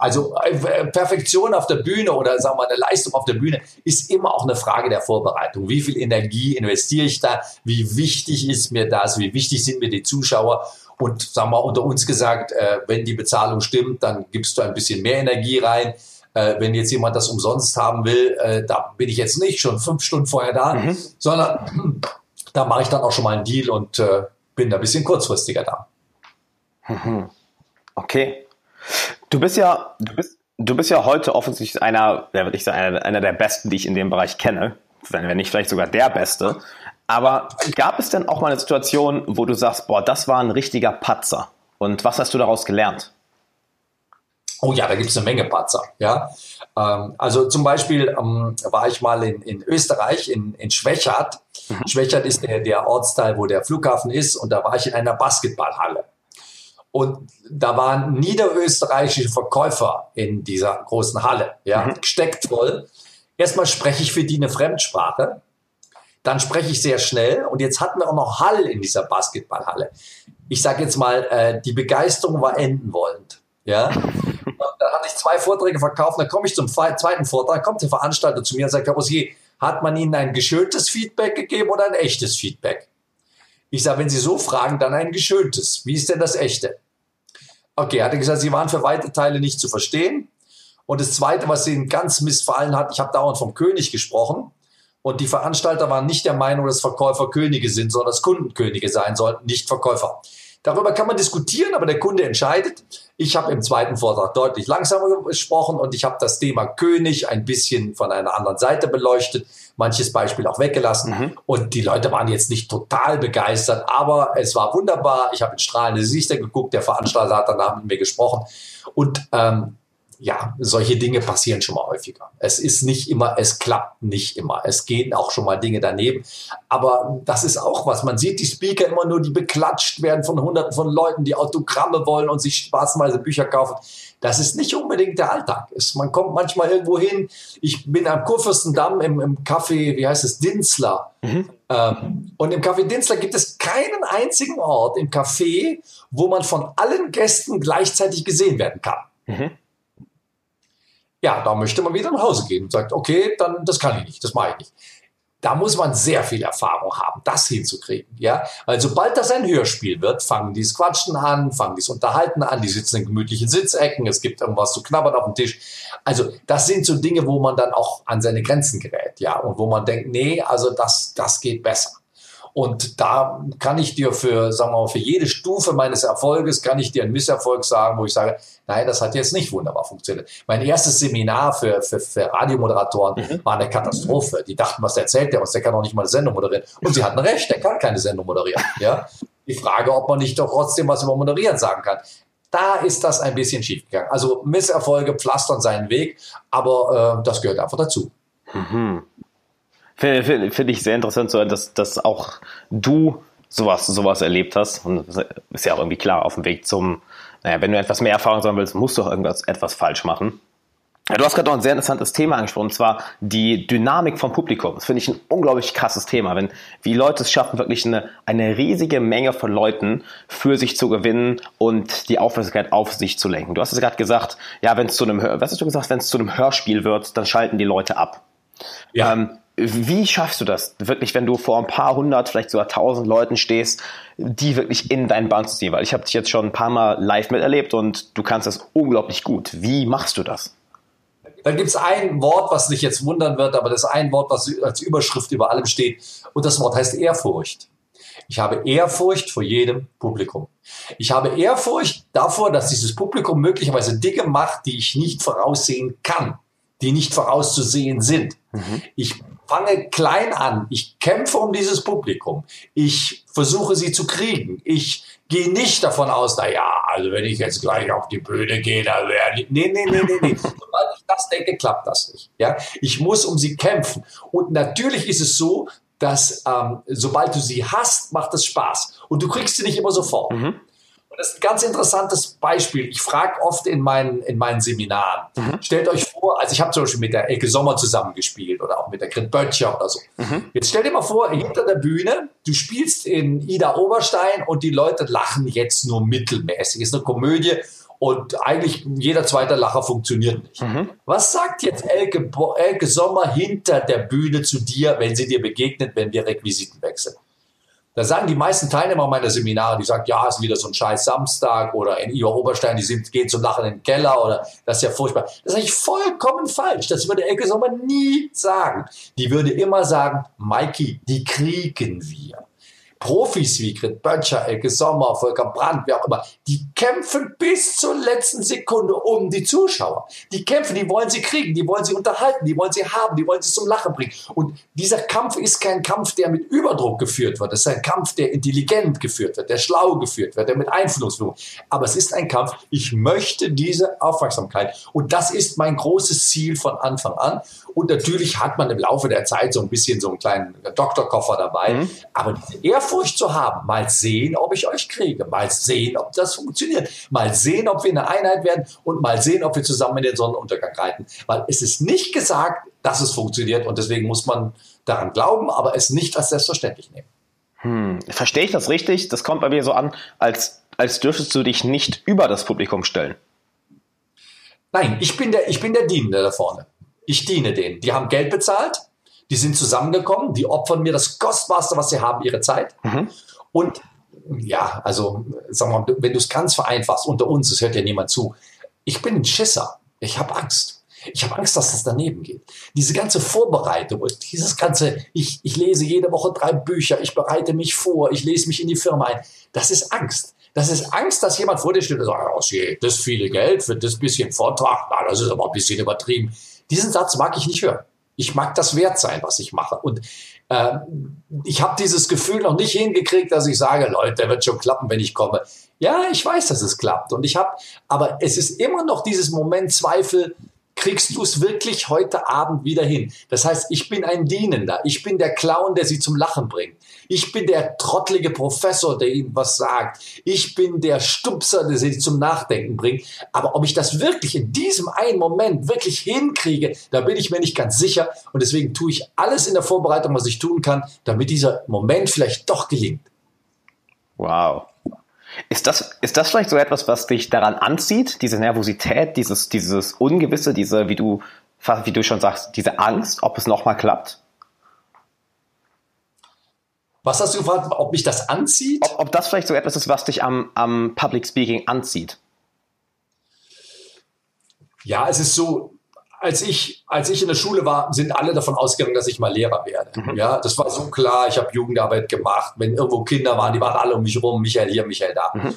Also äh, Perfektion auf der Bühne oder sagen wir eine Leistung auf der Bühne ist immer auch eine Frage der Vorbereitung. Wie viel Energie investiere ich da? Wie wichtig ist mir das? Wie wichtig sind mir die Zuschauer? Und sagen wir unter uns gesagt, äh, wenn die Bezahlung stimmt, dann gibst du ein bisschen mehr Energie rein. Äh, wenn jetzt jemand das umsonst haben will, äh, da bin ich jetzt nicht schon fünf Stunden vorher da, mhm. sondern da mache ich dann auch schon mal einen Deal und äh, bin da ein bisschen kurzfristiger da. Mhm. Okay. Du bist ja, du bist, du bist ja heute offensichtlich einer, ja, würde ich sagen, einer, einer der Besten, die ich in dem Bereich kenne. Wenn nicht vielleicht sogar der Beste. Aber gab es denn auch mal eine Situation, wo du sagst, boah, das war ein richtiger Patzer? Und was hast du daraus gelernt? Oh ja, da gibt es eine Menge Patzer. Ja? Ähm, also zum Beispiel ähm, war ich mal in, in Österreich, in, in Schwächert. Mhm. Schwächert ist der, der Ortsteil, wo der Flughafen ist. Und da war ich in einer Basketballhalle. Und da waren niederösterreichische Verkäufer in dieser großen Halle, ja, mhm. gesteckt voll. Erstmal spreche ich für die eine Fremdsprache, dann spreche ich sehr schnell und jetzt hatten wir auch noch Hall in dieser Basketballhalle. Ich sage jetzt mal, äh, die Begeisterung war enden wollend. Ja, dann hatte ich zwei Vorträge verkauft, dann komme ich zum zweiten Vortrag, kommt der Veranstalter zu mir und sagt, Herr Rosier, hat man Ihnen ein geschöntes Feedback gegeben oder ein echtes Feedback? Ich sage, wenn Sie so fragen, dann ein geschöntes. Wie ist denn das echte? Okay, er hatte gesagt, sie waren für weite Teile nicht zu verstehen. Und das Zweite, was ihnen ganz missfallen hat, ich habe dauernd vom König gesprochen. Und die Veranstalter waren nicht der Meinung, dass Verkäufer Könige sind, sondern dass Kunden Könige sein sollten, nicht Verkäufer. Darüber kann man diskutieren, aber der Kunde entscheidet. Ich habe im zweiten Vortrag deutlich langsamer gesprochen und ich habe das Thema König ein bisschen von einer anderen Seite beleuchtet, manches Beispiel auch weggelassen. Mhm. Und die Leute waren jetzt nicht total begeistert, aber es war wunderbar. Ich habe in strahlende Gesichter geguckt, der Veranstalter hat danach mit mir gesprochen. Und ähm, ja, solche Dinge passieren schon mal häufiger. Es ist nicht immer, es klappt nicht immer. Es gehen auch schon mal Dinge daneben. Aber das ist auch was. Man sieht die Speaker immer nur, die beklatscht werden von hunderten von Leuten, die Autogramme wollen und sich spaßweise Bücher kaufen. Das ist nicht unbedingt der Alltag. Es, man kommt manchmal irgendwo hin. Ich bin am Kurfürstendamm im, im Café, wie heißt es, Dinsler. Mhm. Ähm, und im Café Dinsler gibt es keinen einzigen Ort im Café, wo man von allen Gästen gleichzeitig gesehen werden kann. Mhm ja, da möchte man wieder nach Hause gehen und sagt, okay, dann das kann ich nicht, das mache ich nicht. Da muss man sehr viel Erfahrung haben, das hinzukriegen, ja. Weil sobald das ein Hörspiel wird, fangen die das Quatschen an, fangen die das Unterhalten an, die sitzen in gemütlichen Sitzecken, es gibt irgendwas zu knabbern auf dem Tisch. Also das sind so Dinge, wo man dann auch an seine Grenzen gerät, ja, und wo man denkt, nee, also das, das geht besser. Und da kann ich dir für, sagen wir mal, für jede Stufe meines Erfolges, kann ich dir einen Misserfolg sagen, wo ich sage, nein, das hat jetzt nicht wunderbar funktioniert. Mein erstes Seminar für, für, für Radiomoderatoren mhm. war eine Katastrophe. Die dachten, was erzählt der uns? Der kann auch nicht mal eine Sendung moderieren. Und sie hatten recht, der kann keine Sendung moderieren. Ja? Die Frage, ob man nicht doch trotzdem was über Moderieren sagen kann. Da ist das ein bisschen schiefgegangen. Also Misserfolge pflastern seinen Weg, aber äh, das gehört einfach dazu. Mhm. Finde find, find ich sehr interessant, so, dass, dass auch du sowas, sowas erlebt hast. Und das ist ja auch irgendwie klar, auf dem Weg zum, naja, wenn du etwas mehr Erfahrung sammeln willst, musst du auch irgendwas etwas falsch machen. Du hast gerade noch ein sehr interessantes Thema angesprochen, und zwar die Dynamik vom Publikum. Das finde ich ein unglaublich krasses Thema, wenn wie Leute es schaffen, wirklich eine, eine riesige Menge von Leuten für sich zu gewinnen und die Aufmerksamkeit auf sich zu lenken. Du hast es gerade gesagt, ja, wenn es zu einem, was hast du gesagt, wenn es zu einem Hörspiel wird, dann schalten die Leute ab. Ja. Ähm, wie schaffst du das wirklich, wenn du vor ein paar hundert, vielleicht sogar tausend Leuten stehst, die wirklich in deinen Band zu ziehen? Weil ich habe dich jetzt schon ein paar Mal live miterlebt und du kannst das unglaublich gut. Wie machst du das? Da gibt es ein Wort, was dich jetzt wundern wird, aber das ist ein Wort, was als Überschrift über allem steht. Und das Wort heißt Ehrfurcht. Ich habe Ehrfurcht vor jedem Publikum. Ich habe Ehrfurcht davor, dass dieses Publikum möglicherweise Dinge macht, die ich nicht voraussehen kann, die nicht vorauszusehen sind. Mhm. Ich fange klein an. Ich kämpfe um dieses Publikum. Ich versuche sie zu kriegen. Ich gehe nicht davon aus, na ja, also wenn ich jetzt gleich auf die Bühne gehe, da wäre nee, nee, nee, nee, nee. Sobald ich das denke, klappt das nicht. Ja, ich muss um sie kämpfen. Und natürlich ist es so, dass ähm, sobald du sie hast, macht es Spaß. Und du kriegst sie nicht immer sofort. Mhm. Und das ist ein ganz interessantes Beispiel. Ich frage oft in meinen, in meinen Seminaren, mhm. stellt euch vor, also ich habe zum Beispiel mit der Elke Sommer zusammengespielt oder auch mit der Grit Böttcher oder so. Mhm. Jetzt stell dir mal vor, hinter der Bühne, du spielst in Ida Oberstein und die Leute lachen jetzt nur mittelmäßig. Ist eine Komödie und eigentlich jeder zweite Lacher funktioniert nicht. Mhm. Was sagt jetzt Elke, Elke Sommer hinter der Bühne zu dir, wenn sie dir begegnet, wenn wir Requisiten wechseln? Da sagen die meisten Teilnehmer meiner Seminare, die sagen, ja, ist wieder so ein scheiß Samstag oder in Ivar Oberstein, die sind, gehen zum Lachen in den Keller oder das ist ja furchtbar. Das ist eigentlich vollkommen falsch. Das würde Elke Sommer nie sagen. Die würde immer sagen, Mikey, die kriegen wir. Profis wie Grit Böttcher, Elke Sommer, Volker Brandt, wer auch immer, die kämpfen bis zur letzten Sekunde um die Zuschauer. Die kämpfen, die wollen sie kriegen, die wollen sie unterhalten, die wollen sie haben, die wollen sie zum Lachen bringen. Und dieser Kampf ist kein Kampf, der mit Überdruck geführt wird. Es ist ein Kampf, der intelligent geführt wird, der schlau geführt wird, der mit Einfluss wird. Aber es ist ein Kampf, ich möchte diese Aufmerksamkeit. Und das ist mein großes Ziel von Anfang an. Und natürlich hat man im Laufe der Zeit so ein bisschen so einen kleinen Doktorkoffer dabei. Mhm. Aber diese Ehrfurcht zu haben, mal sehen, ob ich euch kriege, mal sehen, ob das funktioniert, mal sehen, ob wir eine Einheit werden und mal sehen, ob wir zusammen in den Sonnenuntergang reiten. Weil es ist nicht gesagt, dass es funktioniert und deswegen muss man daran glauben, aber es nicht als selbstverständlich nehmen. Hm. Verstehe ich das richtig? Das kommt bei mir so an, als, als dürftest du dich nicht über das Publikum stellen. Nein, ich bin der, ich bin der Dienende da vorne. Ich diene denen. Die haben Geld bezahlt, die sind zusammengekommen, die opfern mir das Kostbarste, was sie haben, ihre Zeit. Mhm. Und ja, also sag mal, wenn du es ganz vereinfachst, unter uns, es hört ja niemand zu, ich bin ein Schisser. Ich habe Angst. Ich habe Angst, dass das daneben geht. Diese ganze Vorbereitung und dieses ganze, ich, ich lese jede Woche drei Bücher, ich bereite mich vor, ich lese mich in die Firma ein, das ist Angst. Das ist Angst, dass jemand vor dir steht und sagt, oh, das viele Geld für das bisschen Vortrag, na, das ist aber ein bisschen übertrieben. Diesen Satz mag ich nicht hören. Ich mag das wert sein, was ich mache. Und äh, ich habe dieses Gefühl noch nicht hingekriegt, dass ich sage, Leute, der wird schon klappen, wenn ich komme. Ja, ich weiß, dass es klappt. Und ich habe, aber es ist immer noch dieses Moment Zweifel, kriegst du es wirklich heute Abend wieder hin. Das heißt, ich bin ein Dienender. Ich bin der Clown, der sie zum Lachen bringt. Ich bin der trottlige Professor, der ihnen was sagt. Ich bin der Stupser, der sie zum Nachdenken bringt. Aber ob ich das wirklich in diesem einen Moment wirklich hinkriege, da bin ich mir nicht ganz sicher. Und deswegen tue ich alles in der Vorbereitung, was ich tun kann, damit dieser Moment vielleicht doch gelingt. Wow. Ist das, ist das vielleicht so etwas, was dich daran anzieht? Diese Nervosität, dieses, dieses Ungewisse, diese, wie du, wie du schon sagst, diese Angst, ob es nochmal klappt? Was hast du gefragt, ob mich das anzieht? Ob, ob das vielleicht so etwas ist, was dich am, am Public Speaking anzieht? Ja, es ist so, als ich, als ich in der Schule war, sind alle davon ausgegangen, dass ich mal Lehrer werde. Mhm. Ja, das war so klar. Ich habe Jugendarbeit gemacht. Wenn irgendwo Kinder waren, die waren alle um mich rum. Michael hier, Michael da. Mhm.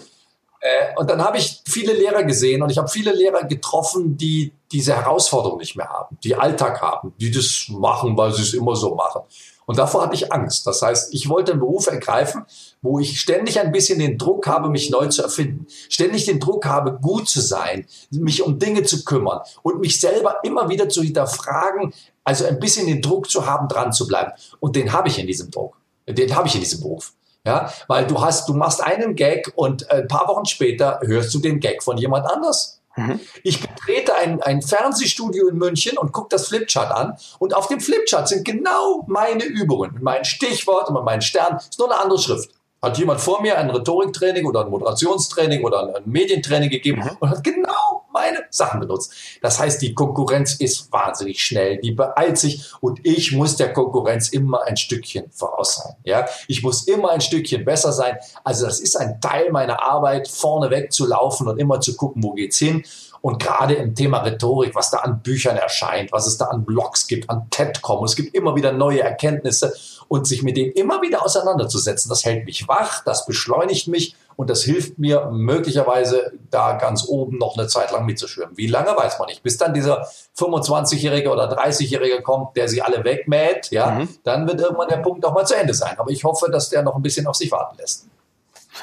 Äh, und dann habe ich viele Lehrer gesehen und ich habe viele Lehrer getroffen, die diese Herausforderung nicht mehr haben, die Alltag haben, die das machen, weil sie es immer so machen. Und davor hatte ich Angst. Das heißt, ich wollte einen Beruf ergreifen, wo ich ständig ein bisschen den Druck habe, mich neu zu erfinden. Ständig den Druck habe, gut zu sein, mich um Dinge zu kümmern und mich selber immer wieder zu hinterfragen, also ein bisschen den Druck zu haben, dran zu bleiben. Und den habe ich in diesem Druck. Den habe ich in diesem Beruf. Ja, weil du hast, du machst einen Gag und ein paar Wochen später hörst du den Gag von jemand anders. Mhm. Ich betrete ein, ein Fernsehstudio in München und gucke das Flipchart an. Und auf dem Flipchart sind genau meine Übungen mit meinen Stichworten, mit meinen Sternen. Ist nur eine andere Schrift. Hat jemand vor mir ein Rhetoriktraining oder ein Moderationstraining oder ein Medientraining gegeben mhm. und hat genau meine Sachen benutzt. Das heißt, die Konkurrenz ist wahnsinnig schnell, die beeilt sich und ich muss der Konkurrenz immer ein Stückchen voraus sein. Ja, ich muss immer ein Stückchen besser sein. Also das ist ein Teil meiner Arbeit, vorneweg zu laufen und immer zu gucken, wo geht's hin. Und gerade im Thema Rhetorik, was da an Büchern erscheint, was es da an Blogs gibt, an TED-Com, es gibt immer wieder neue Erkenntnisse und sich mit dem immer wieder auseinanderzusetzen, das hält mich wach, das beschleunigt mich und das hilft mir möglicherweise da ganz oben noch eine Zeit lang mitzuschwimmen. Wie lange weiß man nicht. Bis dann dieser 25-Jährige oder 30-Jährige kommt, der sie alle wegmäht, ja, mhm. dann wird irgendwann der Punkt auch mal zu Ende sein. Aber ich hoffe, dass der noch ein bisschen auf sich warten lässt.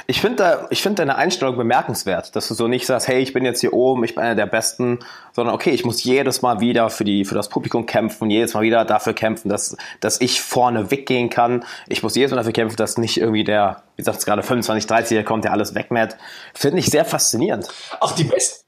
Ich finde da, ich finde deine Einstellung bemerkenswert, dass du so nicht sagst, hey, ich bin jetzt hier oben, ich bin einer der Besten, sondern okay, ich muss jedes Mal wieder für die, für das Publikum kämpfen, jedes Mal wieder dafür kämpfen, dass, dass ich vorne weggehen kann. Ich muss jedes Mal dafür kämpfen, dass nicht irgendwie der, wie sagt es gerade, 25, 30 kommt, der alles wegmäht. Finde ich sehr faszinierend. Ach, die Besten,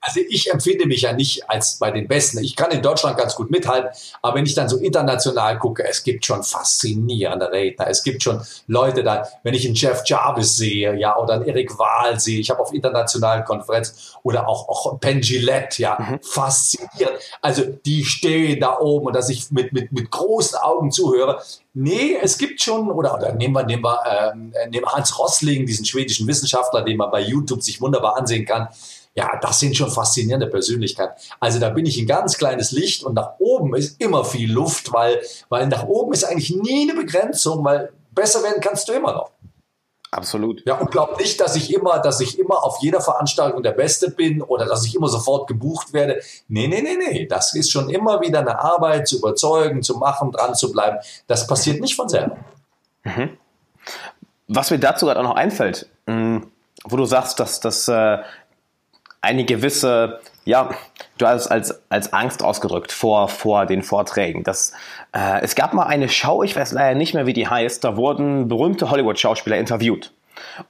also ich empfinde mich ja nicht als bei den Besten. Ich kann in Deutschland ganz gut mithalten, aber wenn ich dann so international gucke, es gibt schon faszinierende Redner. Es gibt schon Leute da, wenn ich einen Jeff Jarvis sehe, ja, oder einen Eric Wahl sehe, ich habe auf internationalen Konferenzen oder auch, auch Penn Gillette, ja, mhm. faszinierend. Also die stehen da oben und dass ich mit, mit, mit großen Augen zuhöre. Nee, es gibt schon, oder, oder nehmen wir, nehmen wir, ähm, nehmen wir Hans Rossling, diesen schwedischen Wissenschaftler, den man bei YouTube sich wunderbar ansehen kann ja, das sind schon faszinierende Persönlichkeiten. Also da bin ich ein ganz kleines Licht und nach oben ist immer viel Luft, weil, weil nach oben ist eigentlich nie eine Begrenzung, weil besser werden kannst du immer noch. Absolut. Ja, und glaub nicht, dass ich immer, dass ich immer auf jeder Veranstaltung der Beste bin oder dass ich immer sofort gebucht werde. Nee, nee, nee, nee. Das ist schon immer wieder eine Arbeit, zu überzeugen, zu machen, dran zu bleiben. Das passiert nicht von selber. Mhm. Was mir dazu gerade auch noch einfällt, mm, wo du sagst, dass das äh, eine gewisse, ja, du hast als, als Angst ausgedrückt vor, vor den Vorträgen. Das, äh, es gab mal eine Show, ich weiß leider nicht mehr, wie die heißt, da wurden berühmte Hollywood-Schauspieler interviewt.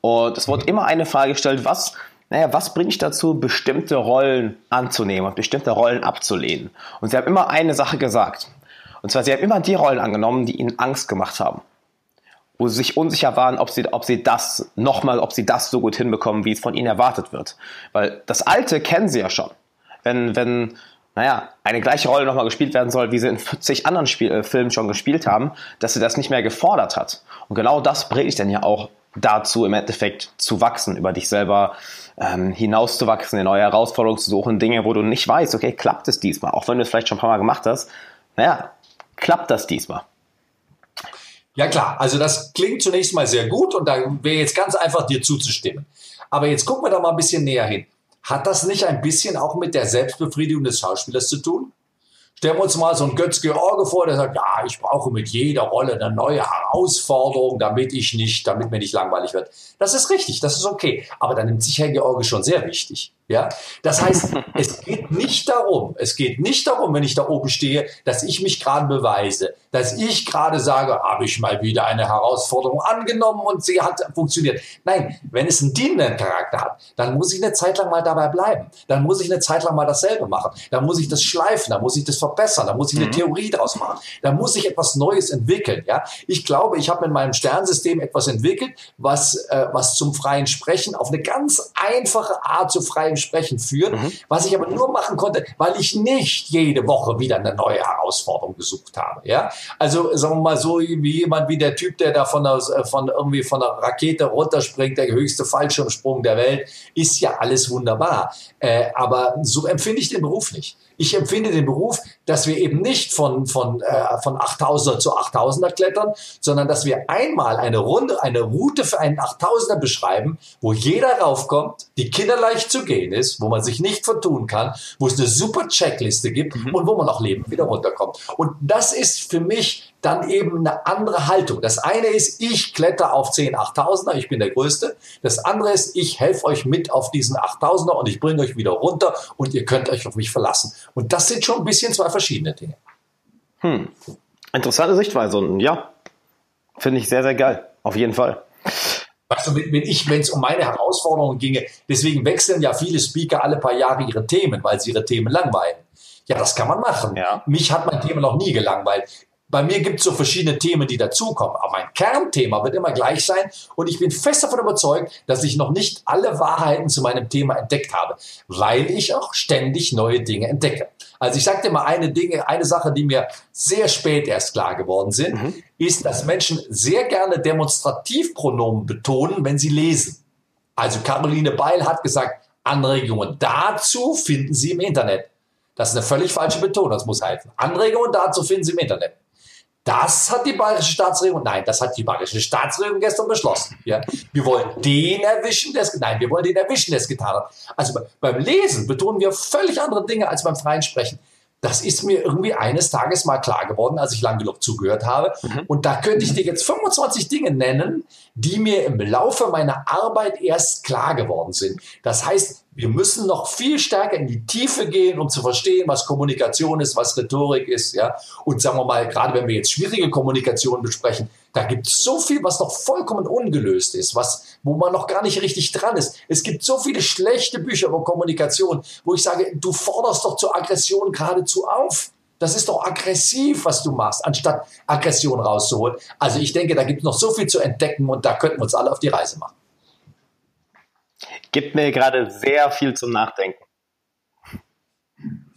Und es wurde immer eine Frage gestellt, was, naja, was bringt dich dazu, bestimmte Rollen anzunehmen und bestimmte Rollen abzulehnen? Und sie haben immer eine Sache gesagt. Und zwar, sie haben immer die Rollen angenommen, die ihnen Angst gemacht haben wo sie sich unsicher waren, ob sie, ob sie das nochmal, ob sie das so gut hinbekommen, wie es von ihnen erwartet wird. Weil das Alte kennen sie ja schon. Wenn, wenn, naja, eine gleiche Rolle nochmal gespielt werden soll, wie sie in 40 anderen Spiel, äh, Filmen schon gespielt haben, dass sie das nicht mehr gefordert hat. Und genau das bringt dich dann ja auch dazu, im Endeffekt zu wachsen, über dich selber ähm, hinauszuwachsen, eine neue Herausforderungen zu suchen, Dinge, wo du nicht weißt, okay, klappt es diesmal, auch wenn du es vielleicht schon ein paar Mal gemacht hast, naja, klappt das diesmal? Ja klar, also das klingt zunächst mal sehr gut und da wäre jetzt ganz einfach dir zuzustimmen. Aber jetzt gucken wir da mal ein bisschen näher hin. Hat das nicht ein bisschen auch mit der Selbstbefriedigung des Schauspielers zu tun? Stellen wir uns mal so einen Götz George vor, der sagt, ja, ich brauche mit jeder Rolle eine neue Herausforderung, damit ich nicht, damit mir nicht langweilig wird. Das ist richtig, das ist okay. Aber da nimmt sich Herr George schon sehr wichtig. Ja, das heißt, es geht nicht darum, es geht nicht darum, wenn ich da oben stehe, dass ich mich gerade beweise, dass ich gerade sage, habe ich mal wieder eine Herausforderung angenommen und sie hat funktioniert. Nein, wenn es einen dienenden Charakter hat, dann muss ich eine Zeit lang mal dabei bleiben. Dann muss ich eine Zeit lang mal dasselbe machen. Dann muss ich das schleifen, dann muss ich das verbessern, dann muss ich eine mhm. Theorie daraus machen. Dann muss ich etwas Neues entwickeln. Ja, ich glaube, ich habe in meinem Sternsystem etwas entwickelt, was, äh, was zum freien Sprechen auf eine ganz einfache Art zu freien Sprechen führt, mhm. was ich aber nur machen konnte, weil ich nicht jede Woche wieder eine neue Herausforderung gesucht habe. Ja, also sagen wir mal so wie jemand wie der Typ, der da von der, von irgendwie von der Rakete runterspringt, der höchste Fallschirmsprung der Welt, ist ja alles wunderbar. Äh, aber so empfinde ich den Beruf nicht. Ich empfinde den Beruf, dass wir eben nicht von, von, äh, von 8000er zu 8000er klettern, sondern dass wir einmal eine Runde, eine Route für einen 8000er beschreiben, wo jeder raufkommt, die kinderleicht zu gehen ist, wo man sich nicht vertun kann, wo es eine super Checkliste gibt mhm. und wo man auch lebend wieder runterkommt. Und das ist für mich dann eben eine andere Haltung. Das eine ist, ich kletter auf 10 8000er, ich bin der Größte. Das andere ist, ich helfe euch mit auf diesen 8000er und ich bringe euch wieder runter und ihr könnt euch auf mich verlassen. Und das sind schon ein bisschen zwei verschiedene Dinge. Hm. Interessante Sichtweise und ja, finde ich sehr, sehr geil. Auf jeden Fall. Weißt du, wenn ich, wenn es um meine Herausforderungen ginge, deswegen wechseln ja viele Speaker alle paar Jahre ihre Themen, weil sie ihre Themen langweilen. Ja, das kann man machen. Ja. Mich hat mein Thema noch nie gelangweilt bei mir gibt es so verschiedene Themen, die dazukommen. Aber mein Kernthema wird immer gleich sein. Und ich bin fest davon überzeugt, dass ich noch nicht alle Wahrheiten zu meinem Thema entdeckt habe, weil ich auch ständig neue Dinge entdecke. Also ich dir mal eine Dinge, eine Sache, die mir sehr spät erst klar geworden sind, mhm. ist, dass Menschen sehr gerne Demonstrativpronomen betonen, wenn sie lesen. Also Caroline Beil hat gesagt, Anregungen dazu finden Sie im Internet. Das ist eine völlig falsche Betonung, das muss heißen. Anregungen dazu finden Sie im Internet. Das hat die bayerische Staatsregierung, nein, das hat die bayerische Staatsregierung gestern beschlossen. Ja. Wir wollen den erwischen, der es, nein, wir wollen den erwischen, der es getan hat. Also beim Lesen betonen wir völlig andere Dinge als beim freien Sprechen. Das ist mir irgendwie eines Tages mal klar geworden, als ich lang genug zugehört habe. Mhm. Und da könnte ich dir jetzt 25 Dinge nennen, die mir im Laufe meiner Arbeit erst klar geworden sind. Das heißt, wir müssen noch viel stärker in die Tiefe gehen, um zu verstehen, was Kommunikation ist, was Rhetorik ist, ja. Und sagen wir mal, gerade wenn wir jetzt schwierige Kommunikation besprechen, Da gibt es so viel, was noch vollkommen ungelöst ist, was, wo man noch gar nicht richtig dran ist. Es gibt so viele schlechte Bücher über Kommunikation, wo ich sage, du forderst doch zur Aggression geradezu auf. Das ist doch aggressiv, was du machst, anstatt Aggression rauszuholen. Also ich denke, da gibt es noch so viel zu entdecken und da könnten wir uns alle auf die Reise machen. Gibt mir gerade sehr viel zum Nachdenken.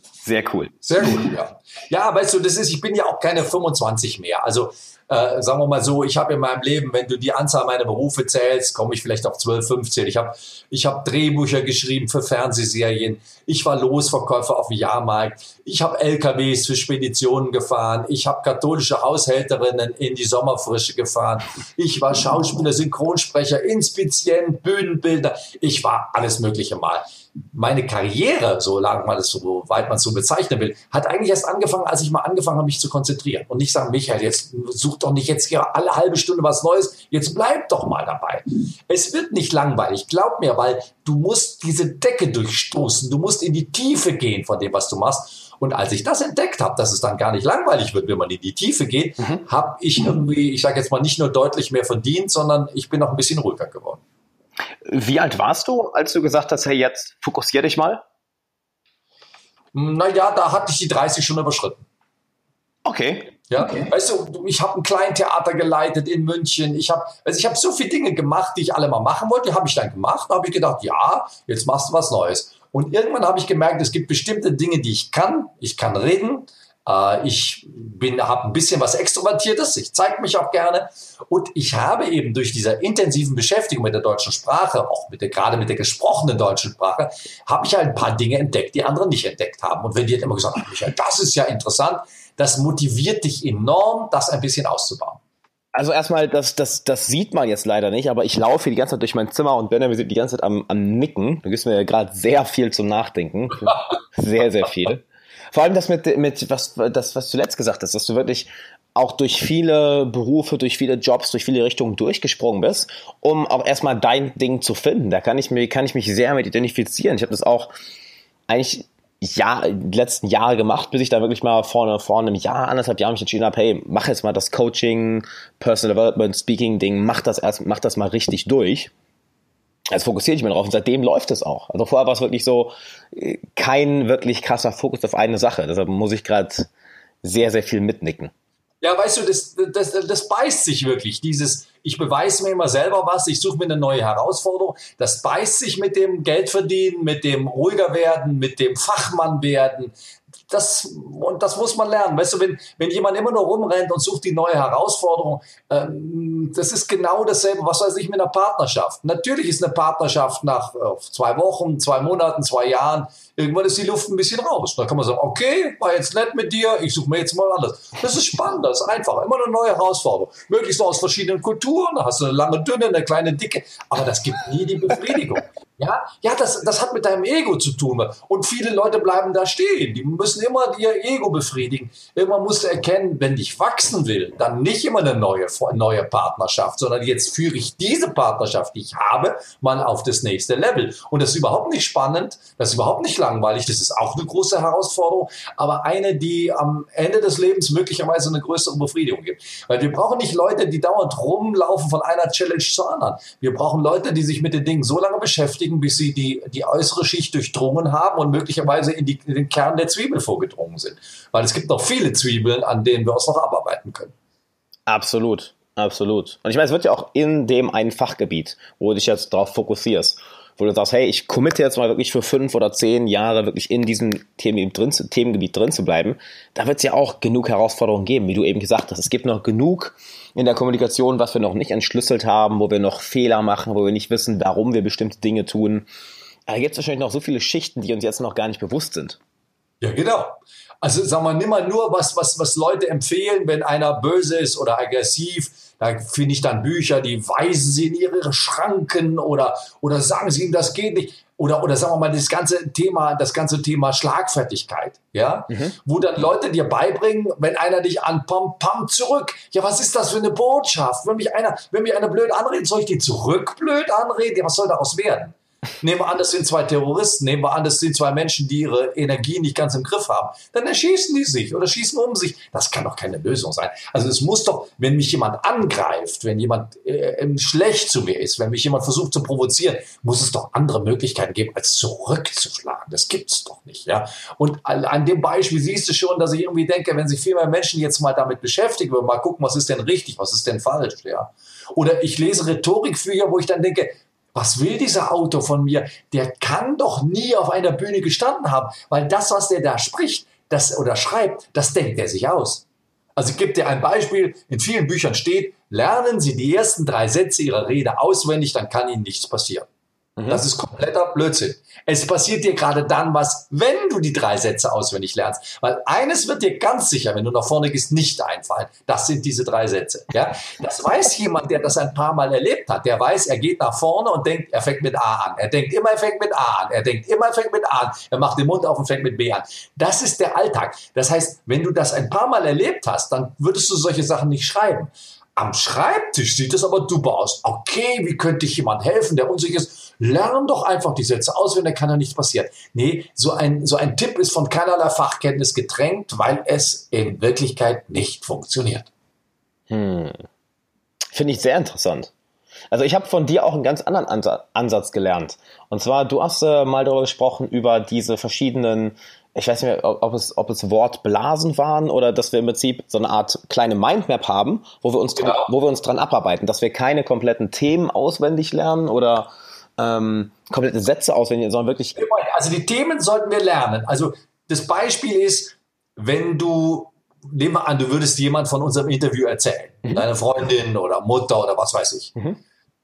Sehr cool. Sehr gut, ja. Ja, weißt du, das ist, ich bin ja auch keine 25 mehr. Also äh, sagen wir mal so, ich habe in meinem Leben, wenn du die Anzahl meiner Berufe zählst, komme ich vielleicht auf 12, 15. Ich habe ich hab Drehbücher geschrieben für Fernsehserien. Ich war Losverkäufer auf dem Jahrmarkt. Ich habe LKWs für Speditionen gefahren. Ich habe katholische Haushälterinnen in die Sommerfrische gefahren. Ich war Schauspieler, Synchronsprecher, Inspizient, Bühnenbilder. Ich war alles Mögliche mal meine Karriere, so lang man es so weit man es so bezeichnen will, hat eigentlich erst angefangen, als ich mal angefangen habe, mich zu konzentrieren und nicht sagen, Michael, jetzt such doch nicht jetzt hier alle halbe Stunde was Neues, jetzt bleib doch mal dabei. Es wird nicht langweilig, glaub mir, weil du musst diese Decke durchstoßen, du musst in die Tiefe gehen von dem, was du machst. Und als ich das entdeckt habe, dass es dann gar nicht langweilig wird, wenn man in die Tiefe geht, mhm. habe ich irgendwie, ich sage jetzt mal, nicht nur deutlich mehr verdient, sondern ich bin auch ein bisschen ruhiger geworden. Wie alt warst du, als du gesagt hast, hey, jetzt fokussier dich mal? Naja, da hatte ich die 30 schon überschritten. Okay. Ja, okay. weißt du, ich habe ein Kleintheater geleitet in München. Ich habe, also ich habe so viele Dinge gemacht, die ich alle mal machen wollte. Die habe ich dann gemacht. Da habe ich gedacht, ja, jetzt machst du was Neues. Und irgendwann habe ich gemerkt, es gibt bestimmte Dinge, die ich kann. Ich kann reden. Äh, ich bin, habe ein bisschen was Extrovertiertes, ich zeige mich auch gerne und ich habe eben durch diese intensiven Beschäftigung mit der deutschen Sprache, auch mit der, gerade mit der gesprochenen deutschen Sprache, habe ich halt ein paar Dinge entdeckt, die andere nicht entdeckt haben. Und wenn die jetzt immer gesagt haben, Michael, das ist ja interessant, das motiviert dich enorm, das ein bisschen auszubauen. Also erstmal, das, das, das sieht man jetzt leider nicht, aber ich laufe hier die ganze Zeit durch mein Zimmer und Benjamin sind die ganze Zeit am, am Nicken. Du gibst mir gerade sehr viel zum Nachdenken. Sehr, sehr viel. Vor allem das mit, mit was, das, was du zuletzt gesagt hast, dass du wirklich auch durch viele Berufe, durch viele Jobs, durch viele Richtungen durchgesprungen bist, um auch erstmal dein Ding zu finden. Da kann ich, mir, kann ich mich sehr mit identifizieren. Ich habe das auch eigentlich ja, die letzten Jahre gemacht, bis ich da wirklich mal vorne, vorne einem Jahr, anderthalb Jahren mich entschieden habe, hey, mach jetzt mal das Coaching, Personal Development, Speaking Ding, mach das erst, mach das mal richtig durch. Also fokussiere ich mich drauf und seitdem läuft es auch. Also vorher war es wirklich so äh, kein wirklich krasser Fokus auf eine Sache. Deshalb muss ich gerade sehr, sehr viel mitnicken. Ja, weißt du, das, das, das beißt sich wirklich. Dieses, ich beweise mir immer selber was, ich suche mir eine neue Herausforderung. Das beißt sich mit dem Geldverdienen, mit dem ruhiger werden, mit dem Fachmann werden das, und das muss man lernen. Weißt du, wenn, wenn jemand immer nur rumrennt und sucht die neue Herausforderung, ähm, das ist genau dasselbe, was weiß ich, mit einer Partnerschaft. Natürlich ist eine Partnerschaft nach äh, zwei Wochen, zwei Monaten, zwei Jahren, irgendwann ist die Luft ein bisschen raus. Da kann man sagen, okay, war jetzt nett mit dir, ich suche mir jetzt mal anders. Das ist spannend, das ist einfach, immer eine neue Herausforderung. Möglichst aus verschiedenen Kulturen, da hast du eine lange, dünne, eine kleine, dicke, aber das gibt nie die Befriedigung. Ja, ja das, das hat mit deinem Ego zu tun. Und viele Leute bleiben da stehen. Die müssen immer ihr Ego befriedigen. Irgendwann musst du erkennen, wenn ich wachsen will, dann nicht immer eine neue, neue Partnerschaft, sondern jetzt führe ich diese Partnerschaft, die ich habe, mal auf das nächste Level. Und das ist überhaupt nicht spannend, das ist überhaupt nicht langweilig, das ist auch eine große Herausforderung, aber eine, die am Ende des Lebens möglicherweise eine größere Befriedigung gibt. Weil wir brauchen nicht Leute, die dauernd rumlaufen von einer Challenge zur anderen. Wir brauchen Leute, die sich mit den Dingen so lange beschäftigen, beschäftigen, bis sie die, die äußere Schicht durchdrungen haben und möglicherweise in, die, in den Kern der Zwiebel vorgedrungen sind. Weil es gibt noch viele Zwiebeln, an denen wir uns noch abarbeiten können. Absolut, absolut. Und ich meine, es wird ja auch in dem einen Fachgebiet, wo du dich jetzt darauf fokussierst, wo du sagst, hey, ich committe jetzt mal wirklich für fünf oder zehn Jahre wirklich in diesem Themengebiet drin, zu, Themengebiet drin zu bleiben, da wird es ja auch genug Herausforderungen geben, wie du eben gesagt hast. Es gibt noch genug in der Kommunikation, was wir noch nicht entschlüsselt haben, wo wir noch Fehler machen, wo wir nicht wissen, warum wir bestimmte Dinge tun. Da gibt es wahrscheinlich noch so viele Schichten, die uns jetzt noch gar nicht bewusst sind. Ja, genau. Also sag mal, nimm mal nur, was, was, was Leute empfehlen, wenn einer böse ist oder aggressiv da finde ich dann Bücher, die weisen sie in ihre Schranken oder, oder sagen sie ihm, das geht nicht. Oder, oder sagen wir mal, das ganze Thema, das ganze Thema Schlagfertigkeit, ja, mhm. wo dann Leute dir beibringen, wenn einer dich anpumpt, pump zurück. Ja, was ist das für eine Botschaft? Wenn mich einer, wenn mich einer blöd anredet, soll ich die zurück blöd anreden? Ja, was soll daraus werden? Nehmen wir an, das sind zwei Terroristen, nehmen wir an, das sind zwei Menschen, die ihre Energie nicht ganz im Griff haben. Dann erschießen die sich oder schießen um sich. Das kann doch keine Lösung sein. Also es muss doch, wenn mich jemand angreift, wenn jemand äh, schlecht zu mir ist, wenn mich jemand versucht zu provozieren, muss es doch andere Möglichkeiten geben, als zurückzuschlagen. Das gibt's doch nicht, ja. Und an dem Beispiel siehst du schon, dass ich irgendwie denke, wenn sich viel mehr Menschen jetzt mal damit beschäftigen, mal gucken, was ist denn richtig, was ist denn falsch, ja. Oder ich lese Rhetorikbücher, wo ich dann denke, was will dieser Autor von mir? Der kann doch nie auf einer Bühne gestanden haben, weil das, was der da spricht, das oder schreibt, das denkt er sich aus. Also ich gebe dir ein Beispiel. In vielen Büchern steht, lernen Sie die ersten drei Sätze Ihrer Rede auswendig, dann kann Ihnen nichts passieren. Mhm. Das ist kompletter Blödsinn. Es passiert dir gerade dann was, wenn du die drei Sätze auswendig lernst. Weil eines wird dir ganz sicher, wenn du nach vorne gehst, nicht einfallen. Das sind diese drei Sätze. Ja? Das weiß jemand, der das ein paar Mal erlebt hat. Der weiß, er geht nach vorne und denkt, er fängt mit A an. Er denkt immer, er fängt mit A an. Er denkt immer, er fängt mit A an. Er macht den Mund auf und fängt mit B an. Das ist der Alltag. Das heißt, wenn du das ein paar Mal erlebt hast, dann würdest du solche Sachen nicht schreiben. Am Schreibtisch sieht es aber duper aus. Okay, wie könnte ich jemand helfen, der unsicher ist? Lern doch einfach die Sätze aus, wenn da kann ja nichts passieren. Nee, so ein, so ein Tipp ist von keinerlei Fachkenntnis getränkt, weil es in Wirklichkeit nicht funktioniert. Hm. Finde ich sehr interessant. Also ich habe von dir auch einen ganz anderen Ansatz gelernt. Und zwar, du hast äh, mal darüber gesprochen, über diese verschiedenen ich weiß nicht mehr, ob es, ob es Wortblasen waren oder dass wir im Prinzip so eine Art kleine Mindmap haben, wo wir uns, genau. wo wir uns dran abarbeiten, dass wir keine kompletten Themen auswendig lernen oder ähm, komplette Sätze auswendig, sondern wirklich. Also die Themen sollten wir lernen. Also das Beispiel ist, wenn du, nehmen wir an, du würdest jemand von unserem Interview erzählen, mhm. deine Freundin oder Mutter oder was weiß ich. Mhm.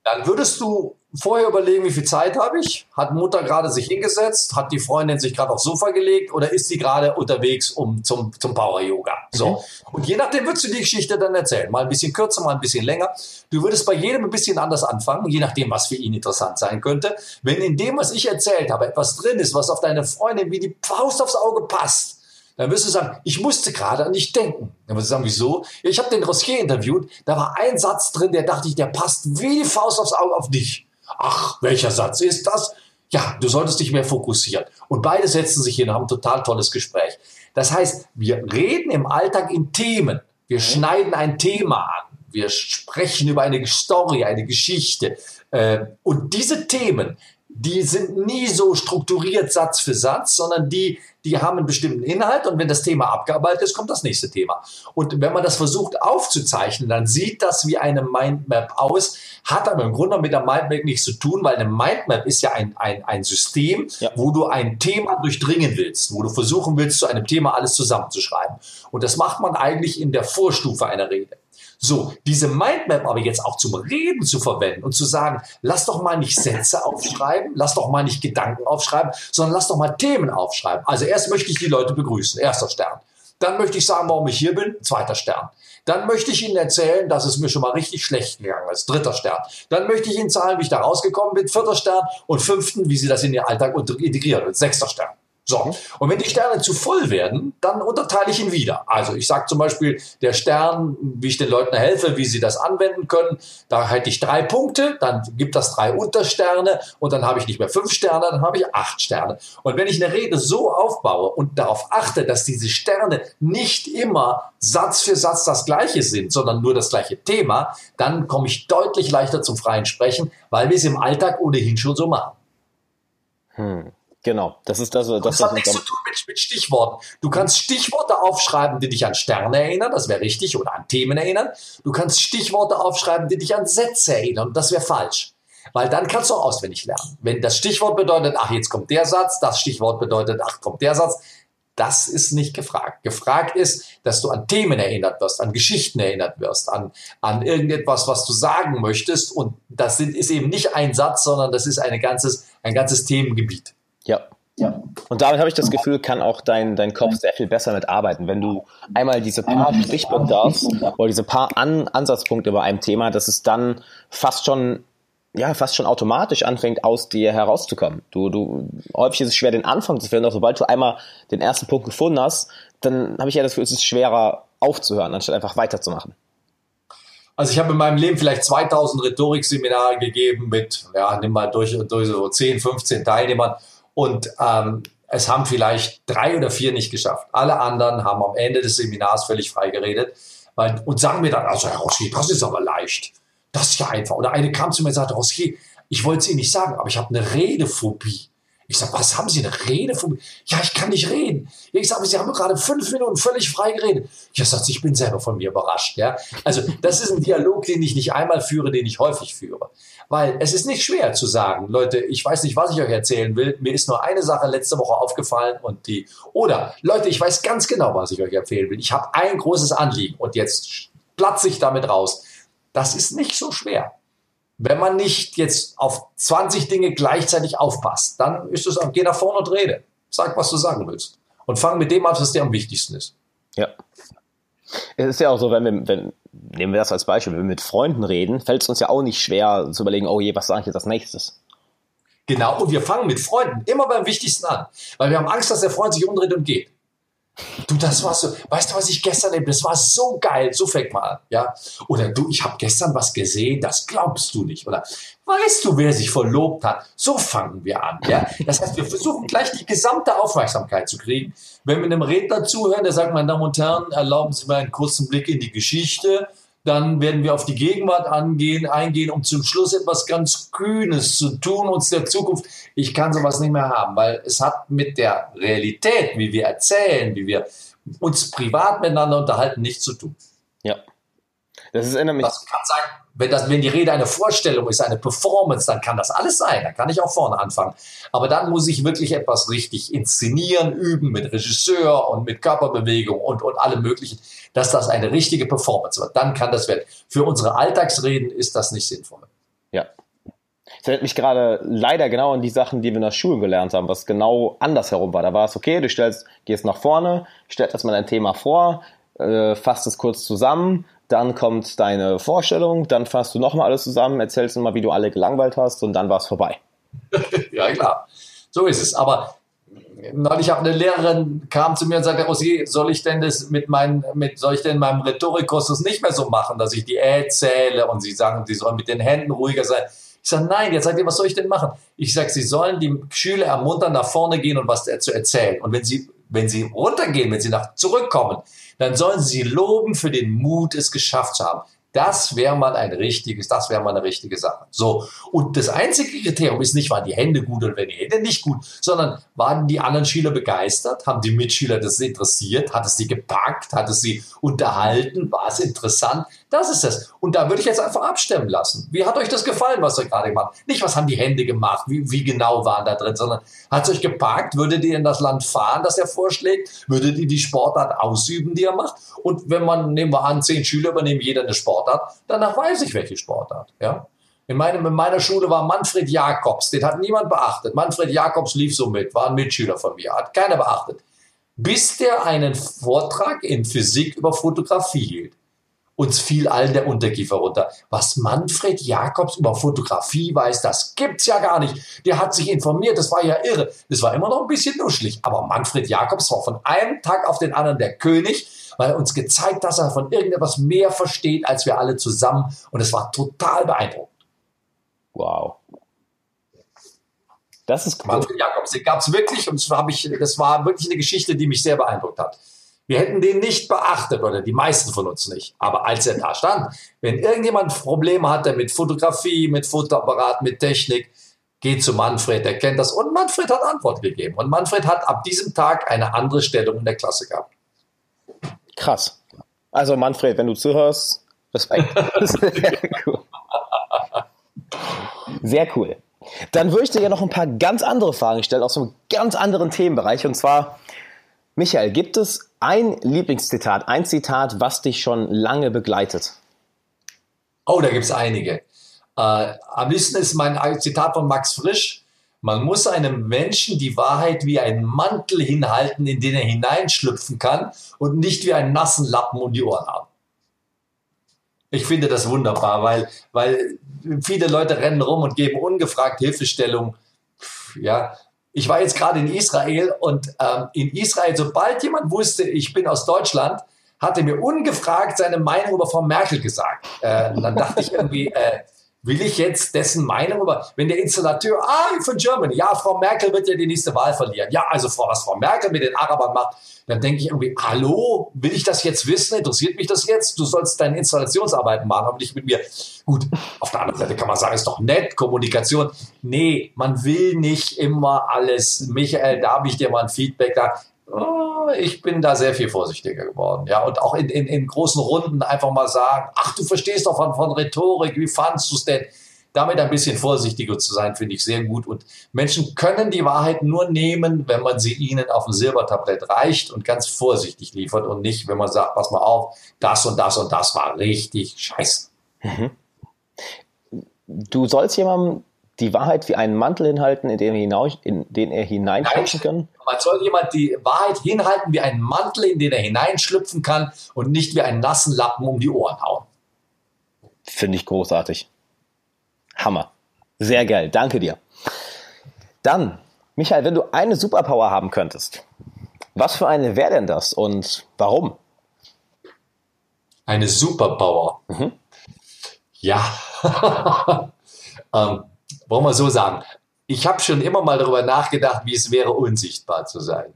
Dann würdest du vorher überlegen, wie viel Zeit habe ich? Hat Mutter gerade sich hingesetzt? Hat die Freundin sich gerade aufs Sofa gelegt? Oder ist sie gerade unterwegs um, zum, zum Power Yoga? So. Mhm. Und je nachdem würdest du die Geschichte dann erzählen. Mal ein bisschen kürzer, mal ein bisschen länger. Du würdest bei jedem ein bisschen anders anfangen, je nachdem, was für ihn interessant sein könnte. Wenn in dem, was ich erzählt habe, etwas drin ist, was auf deine Freundin wie die Faust aufs Auge passt, dann wirst du sagen, ich musste gerade an dich denken. Dann wirst du sagen, wieso? Ich habe den Rossier interviewt, da war ein Satz drin, der dachte ich, der passt wie die Faust aufs Auge auf dich. Ach, welcher Satz ist das? Ja, du solltest dich mehr fokussieren. Und beide setzen sich hin und haben ein total tolles Gespräch. Das heißt, wir reden im Alltag in Themen. Wir mhm. schneiden ein Thema an. Wir sprechen über eine Story, eine Geschichte. Äh, und diese Themen, die sind nie so strukturiert Satz für Satz, sondern die, die haben einen bestimmten Inhalt und wenn das Thema abgearbeitet ist, kommt das nächste Thema. Und wenn man das versucht aufzuzeichnen, dann sieht das wie eine Mindmap aus, hat aber im Grunde mit der Mindmap nichts zu tun, weil eine Mindmap ist ja ein, ein, ein System, ja. wo du ein Thema durchdringen willst, wo du versuchen willst, zu einem Thema alles zusammenzuschreiben. Und das macht man eigentlich in der Vorstufe einer Rede. So, diese Mindmap aber jetzt auch zum Reden zu verwenden und zu sagen, lass doch mal nicht Sätze aufschreiben, lass doch mal nicht Gedanken aufschreiben, sondern lass doch mal Themen aufschreiben. Also erst möchte ich die Leute begrüßen, erster Stern. Dann möchte ich sagen, warum ich hier bin, zweiter Stern. Dann möchte ich Ihnen erzählen, dass es mir schon mal richtig schlecht gegangen ist, dritter Stern. Dann möchte ich Ihnen zahlen, wie ich da rausgekommen bin, vierter Stern. Und fünften, wie Sie das in Ihr Alltag integrieren, sechster Stern. So, mhm. und wenn die Sterne zu voll werden, dann unterteile ich ihn wieder. Also ich sage zum Beispiel, der Stern, wie ich den Leuten helfe, wie sie das anwenden können, da hätte ich drei Punkte, dann gibt das drei Untersterne und dann habe ich nicht mehr fünf Sterne, dann habe ich acht Sterne. Und wenn ich eine Rede so aufbaue und darauf achte, dass diese Sterne nicht immer Satz für Satz das gleiche sind, sondern nur das gleiche Thema, dann komme ich deutlich leichter zum freien Sprechen, weil wir es im Alltag ohnehin schon so machen. Hm. Genau, das ist das. Das, das hat nichts zu tun mit, mit, Stichworten. Du kannst Stichworte aufschreiben, die dich an Sterne erinnern, das wäre richtig, oder an Themen erinnern. Du kannst Stichworte aufschreiben, die dich an Sätze erinnern, das wäre falsch. Weil dann kannst du auch auswendig lernen. Wenn das Stichwort bedeutet, ach, jetzt kommt der Satz, das Stichwort bedeutet, ach, kommt der Satz, das ist nicht gefragt. Gefragt ist, dass du an Themen erinnert wirst, an Geschichten erinnert wirst, an, an irgendetwas, was du sagen möchtest. Und das sind, ist eben nicht ein Satz, sondern das ist eine ganzes, ein ganzes Themengebiet. Ja. Ja. Und damit habe ich das Gefühl, kann auch dein, dein Kopf sehr viel besser mitarbeiten. Wenn du einmal diese paar Stichpunkte hast oder diese paar An Ansatzpunkte bei einem Thema, dass es dann fast schon ja, fast schon automatisch anfängt, aus dir herauszukommen. Du, du, häufig ist es schwer, den Anfang zu finden, aber sobald du einmal den ersten Punkt gefunden hast, dann habe ich ja das Gefühl, es ist schwerer aufzuhören, anstatt einfach weiterzumachen. Also ich habe in meinem Leben vielleicht 2000 Rhetorikseminare gegeben mit, ja, nimm mal durch, durch so 10, 15 Teilnehmern und ähm, es haben vielleicht drei oder vier nicht geschafft. Alle anderen haben am Ende des Seminars völlig frei geredet weil, und sagen mir dann, also Herr Rossi, das ist aber leicht. Das ist ja einfach. Oder eine kam zu mir und sagte, Rossi, ich wollte es Ihnen nicht sagen, aber ich habe eine Redephobie. Ich sage, was haben Sie eine Redephobie? Ja, ich kann nicht reden. Ich sage, Sie haben gerade fünf Minuten völlig frei geredet. Ich sage, ich bin selber von mir überrascht. Ja? Also das ist ein Dialog, den ich nicht einmal führe, den ich häufig führe. Weil es ist nicht schwer zu sagen, Leute, ich weiß nicht, was ich euch erzählen will. Mir ist nur eine Sache letzte Woche aufgefallen und die. Oder Leute, ich weiß ganz genau, was ich euch erzählen will. Ich habe ein großes Anliegen und jetzt platze ich damit raus. Das ist nicht so schwer. Wenn man nicht jetzt auf 20 Dinge gleichzeitig aufpasst, dann ist es, geh nach vorne und rede. Sag, was du sagen willst. Und fang mit dem an, was dir am wichtigsten ist. Ja. Es ist ja auch so, wenn wir, wenn, nehmen wir das als Beispiel, wenn wir mit Freunden reden, fällt es uns ja auch nicht schwer zu überlegen, oh je, was sage ich jetzt als nächstes? Genau, und wir fangen mit Freunden immer beim Wichtigsten an, weil wir haben Angst, dass der Freund sich umdreht und geht. Du, das war so, weißt du, was ich gestern erlebt Das war so geil, so fängt mal an, ja. Oder du, ich habe gestern was gesehen, das glaubst du nicht. Oder weißt du, wer sich verlobt hat? So fangen wir an, ja. Das heißt, wir versuchen gleich die gesamte Aufmerksamkeit zu kriegen. Wenn wir einem Redner zuhören, der sagt, meine Damen und Herren, erlauben Sie mir einen kurzen Blick in die Geschichte dann werden wir auf die Gegenwart angehen, eingehen, um zum Schluss etwas ganz Kühnes zu tun, uns der Zukunft. Ich kann sowas nicht mehr haben, weil es hat mit der Realität, wie wir erzählen, wie wir uns privat miteinander unterhalten, nichts zu tun. Ja. Das ist nämlich. Das kann sein, wenn, das, wenn die Rede eine Vorstellung ist, eine Performance, dann kann das alles sein. Dann kann ich auch vorne anfangen. Aber dann muss ich wirklich etwas richtig inszenieren, üben mit Regisseur und mit Körperbewegung und, und allem Möglichen, dass das eine richtige Performance wird. Dann kann das werden. Für unsere Alltagsreden ist das nicht sinnvoll. Ja. Das erinnert mich gerade leider genau an die Sachen, die wir in der Schule gelernt haben, was genau andersherum war. Da war es okay, du stellst, gehst nach vorne, stellst erstmal dein Thema vor, äh, fasst es kurz zusammen, dann kommt deine Vorstellung, dann fasst du nochmal alles zusammen, erzählst nochmal, wie du alle gelangweilt hast und dann war es vorbei. ja, klar. So ist es. Aber neulich habe eine Lehrerin kam zu mir und sagte, Rosi, soll ich denn das mit meinem, mit, soll ich denn meinem Rhetorikkurs das nicht mehr so machen, dass ich die Ä zähle und sie sagen, sie sollen mit den Händen ruhiger sein. Ich sage, nein, jetzt sagt ihr, was soll ich denn machen? Ich sage, sie sollen die Schüler ermuntern, nach vorne gehen und was zu erzählen. Und wenn sie, wenn sie runtergehen, wenn sie nach zurückkommen, dann sollen sie loben für den Mut, es geschafft zu haben. Das wäre mal ein richtiges, das wäre mal eine richtige Sache. So. Und das einzige Kriterium ist nicht, waren die Hände gut oder wenn die Hände nicht gut, sondern waren die anderen Schüler begeistert? Haben die Mitschüler das interessiert? Hat es sie gepackt? Hat es sie unterhalten? War es interessant? Das ist es. Und da würde ich jetzt einfach abstimmen lassen. Wie hat euch das gefallen, was ihr gerade gemacht habt? Nicht, was haben die Hände gemacht? Wie, wie genau waren da drin? Sondern hat es euch gepackt? Würdet ihr in das Land fahren, das er vorschlägt? Würdet ihr die Sportart ausüben, die er macht? Und wenn man, nehmen wir an, zehn Schüler übernehmen jeder eine Sportart, danach weiß ich, welche Sportart. Ja? In, meinem, in meiner Schule war Manfred Jakobs, den hat niemand beachtet. Manfred Jakobs lief so mit, war ein Mitschüler von mir, hat keiner beachtet. Bis der einen Vortrag in Physik über Fotografie hielt. Uns fiel allen der Unterkiefer runter. Was Manfred Jakobs über Fotografie weiß, das gibt's ja gar nicht. Der hat sich informiert, das war ja irre. Das war immer noch ein bisschen nuschlig. Aber Manfred Jakobs war von einem Tag auf den anderen der König, weil er uns gezeigt, dass er von irgendetwas mehr versteht als wir alle zusammen. Und es war total beeindruckend. Wow. Das ist cool. Manfred Jakobs, den gab's wirklich und das war wirklich eine Geschichte, die mich sehr beeindruckt hat. Wir hätten den nicht beachtet oder die meisten von uns nicht. Aber als er da stand, wenn irgendjemand Probleme hatte mit Fotografie, mit Fotoapparat, mit Technik, geht zu Manfred, der kennt das. Und Manfred hat Antwort gegeben. Und Manfred hat ab diesem Tag eine andere Stellung in der Klasse gehabt. Krass. Also Manfred, wenn du zuhörst, Respekt. Sehr cool. Sehr cool. Dann würde ich dir ja noch ein paar ganz andere Fragen stellen aus einem ganz anderen Themenbereich. Und zwar, Michael, gibt es ein Lieblingszitat, ein Zitat, was dich schon lange begleitet? Oh, da gibt es einige. Äh, am liebsten ist mein Zitat von Max Frisch. Man muss einem Menschen die Wahrheit wie einen Mantel hinhalten, in den er hineinschlüpfen kann und nicht wie einen nassen Lappen um die Ohren haben. Ich finde das wunderbar, weil, weil viele Leute rennen rum und geben ungefragt Hilfestellung. Ja, ich war jetzt gerade in Israel und ähm, in Israel, sobald jemand wusste, ich bin aus Deutschland, hatte mir ungefragt seine Meinung über Frau Merkel gesagt. Äh, dann dachte ich irgendwie, äh, will ich jetzt dessen Meinung über, wenn der Installateur, ah, von Germany, ja, Frau Merkel wird ja die nächste Wahl verlieren. Ja, also Frau, was Frau Merkel mit den Arabern macht, dann denke ich irgendwie, hallo, will ich das jetzt wissen? Interessiert mich das jetzt? Du sollst deine Installationsarbeiten machen, aber nicht mit mir. Gut, auf der anderen Seite kann man sagen, ist doch nett, Kommunikation. Nee, man will nicht immer alles. Michael, da habe ich dir mal ein Feedback da. Oh, ich bin da sehr viel vorsichtiger geworden. Ja, und auch in, in, in großen Runden einfach mal sagen, ach, du verstehst doch von, von Rhetorik, wie fandst du es denn? Damit ein bisschen vorsichtiger zu sein, finde ich sehr gut. Und Menschen können die Wahrheit nur nehmen, wenn man sie ihnen auf ein Silbertablett reicht und ganz vorsichtig liefert und nicht, wenn man sagt, pass mal auf, das und das und das war richtig scheiße. Mhm. Du sollst jemandem die Wahrheit wie einen Mantel hinhalten, in den er, hinaus, in den er hineinschlüpfen kann? Man soll jemand die Wahrheit hinhalten wie einen Mantel, in den er hineinschlüpfen kann und nicht wie einen nassen Lappen um die Ohren hauen. Finde ich großartig. Hammer. Sehr geil. Danke dir. Dann, Michael, wenn du eine Superpower haben könntest, was für eine wäre denn das und warum? Eine Superpower. Mhm. Ja. ähm, wollen wir so sagen, ich habe schon immer mal darüber nachgedacht, wie es wäre, unsichtbar zu sein.